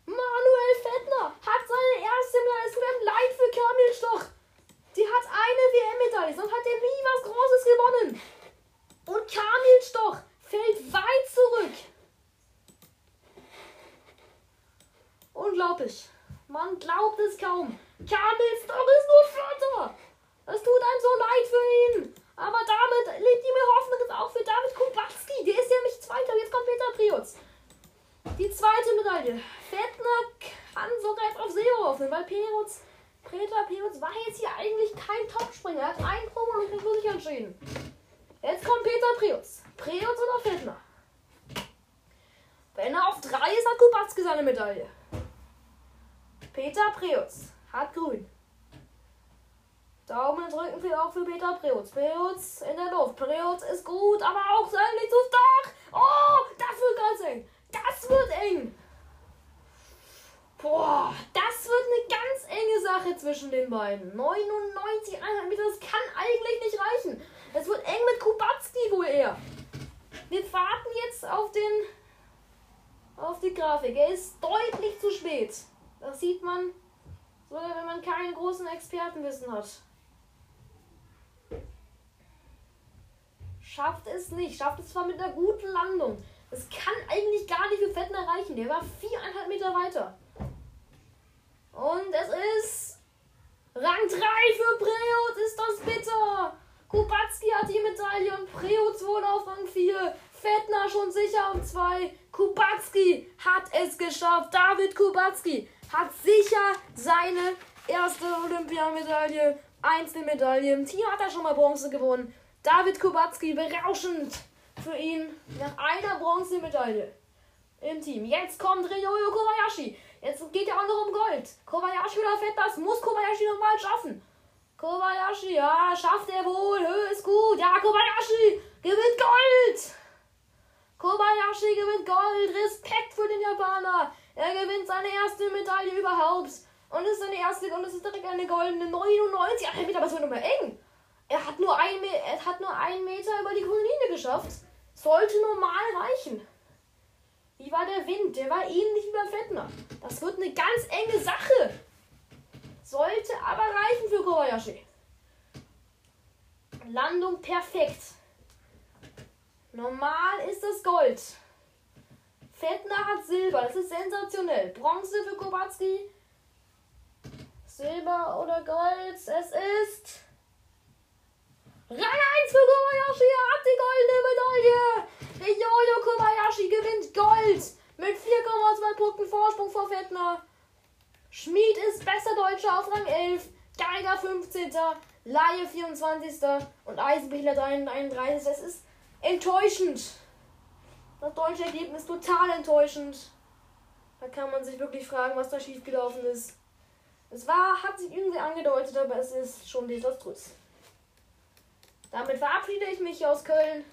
Manuel Fettner hat seine erste Medaille. Es leid für Kamil Stoch. Die hat eine WM-Medaille, sonst hat er nie was Großes gewonnen. Und Kamil Stoch fällt weit zurück. Unglaublich. Man glaubt es kaum. Kamil Stoch ist nur Vierter. Es tut einem so leid für ihn. Aber damit lebt die mir Hoffnung auch für David Kubacki. Der ist ja nicht Zweiter. Jetzt kommt Peter Priutz. Die zweite Medaille. Fettner kann sogar jetzt auf Silber hoffen, weil Perutz, Peter Perutz war jetzt hier eigentlich kein Topspringer. Er hat einen Probe und für sich entschieden. Jetzt kommt Peter Priutz. Priutz oder Fettner? Wenn er auf drei ist, hat Kubacki seine Medaille. Peter Preutz hat grün. Daumen drücken wir auch für Peter Preutz. Preutz in der Luft. Preutz ist gut, aber auch seitlich zu stark. Oh, das wird ganz eng. Das wird eng. Boah, das wird eine ganz enge Sache zwischen den beiden. 99 Meter, das kann eigentlich nicht reichen. Es wird eng mit Kubacki wohl eher. Wir warten jetzt auf den auf die Grafik. Er ist deutlich zu spät. Das sieht man sogar, wenn man keinen großen Expertenwissen hat. Schafft es nicht. Schafft es zwar mit einer guten Landung. Es kann eigentlich gar nicht für Fettner reichen. Der war viereinhalb Meter weiter. Und es ist Rang 3 für Preot. Ist das bitter? Kubacki hat die Medaille und Preot wohl auf Rang 4. Fettner schon sicher auf 2. Kubacki hat es geschafft. David Kubacki hat sicher seine erste Olympiamedaille, Einzelmedaille. Im Team hat er schon mal Bronze gewonnen. David Kubacki, berauschend für ihn nach einer Bronzemedaille im Team. Jetzt kommt Ryoyo Kobayashi. Jetzt geht er auch noch um Gold. Kobayashi Fett, das muss Kobayashi nochmal schaffen. Kobayashi, ja, schafft er wohl. Höhe ist gut. Ja, Kobayashi gewinnt Gold. Kobayashi gewinnt Gold. Respekt für den Japaner. Er gewinnt seine erste Medaille überhaupt. Und es ist seine erste und es ist direkt eine goldene 99. Ach, aber es wird nochmal eng. Er hat nur ein, er hat nur einen Meter über die grüne geschafft. Sollte normal reichen. Wie war der Wind? Der war ähnlich wie bei Fettner. Das wird eine ganz enge Sache. Sollte aber reichen für Kobayashi. Landung perfekt. Normal ist das Gold. Fettner hat Silber. Das ist sensationell. Bronze für Kubacki. Silber oder Gold. Es ist. Rang 1 für Kobayashi. Er hat die goldene Medaille. Ryoyo Kobayashi gewinnt Gold. Mit 4,2 Punkten Vorsprung vor Fettner. Schmied ist bester Deutscher auf Rang 11. Geiger 15. Laie 24. Und Eisenbichler 33. Es ist enttäuschend. Das deutsche Ergebnis total enttäuschend. Da kann man sich wirklich fragen, was da schiefgelaufen ist. Es war, hat sich irgendwie angedeutet, aber es ist schon desaströs. Damit verabschiede ich mich aus Köln.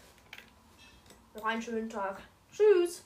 Noch einen schönen Tag. Tschüss.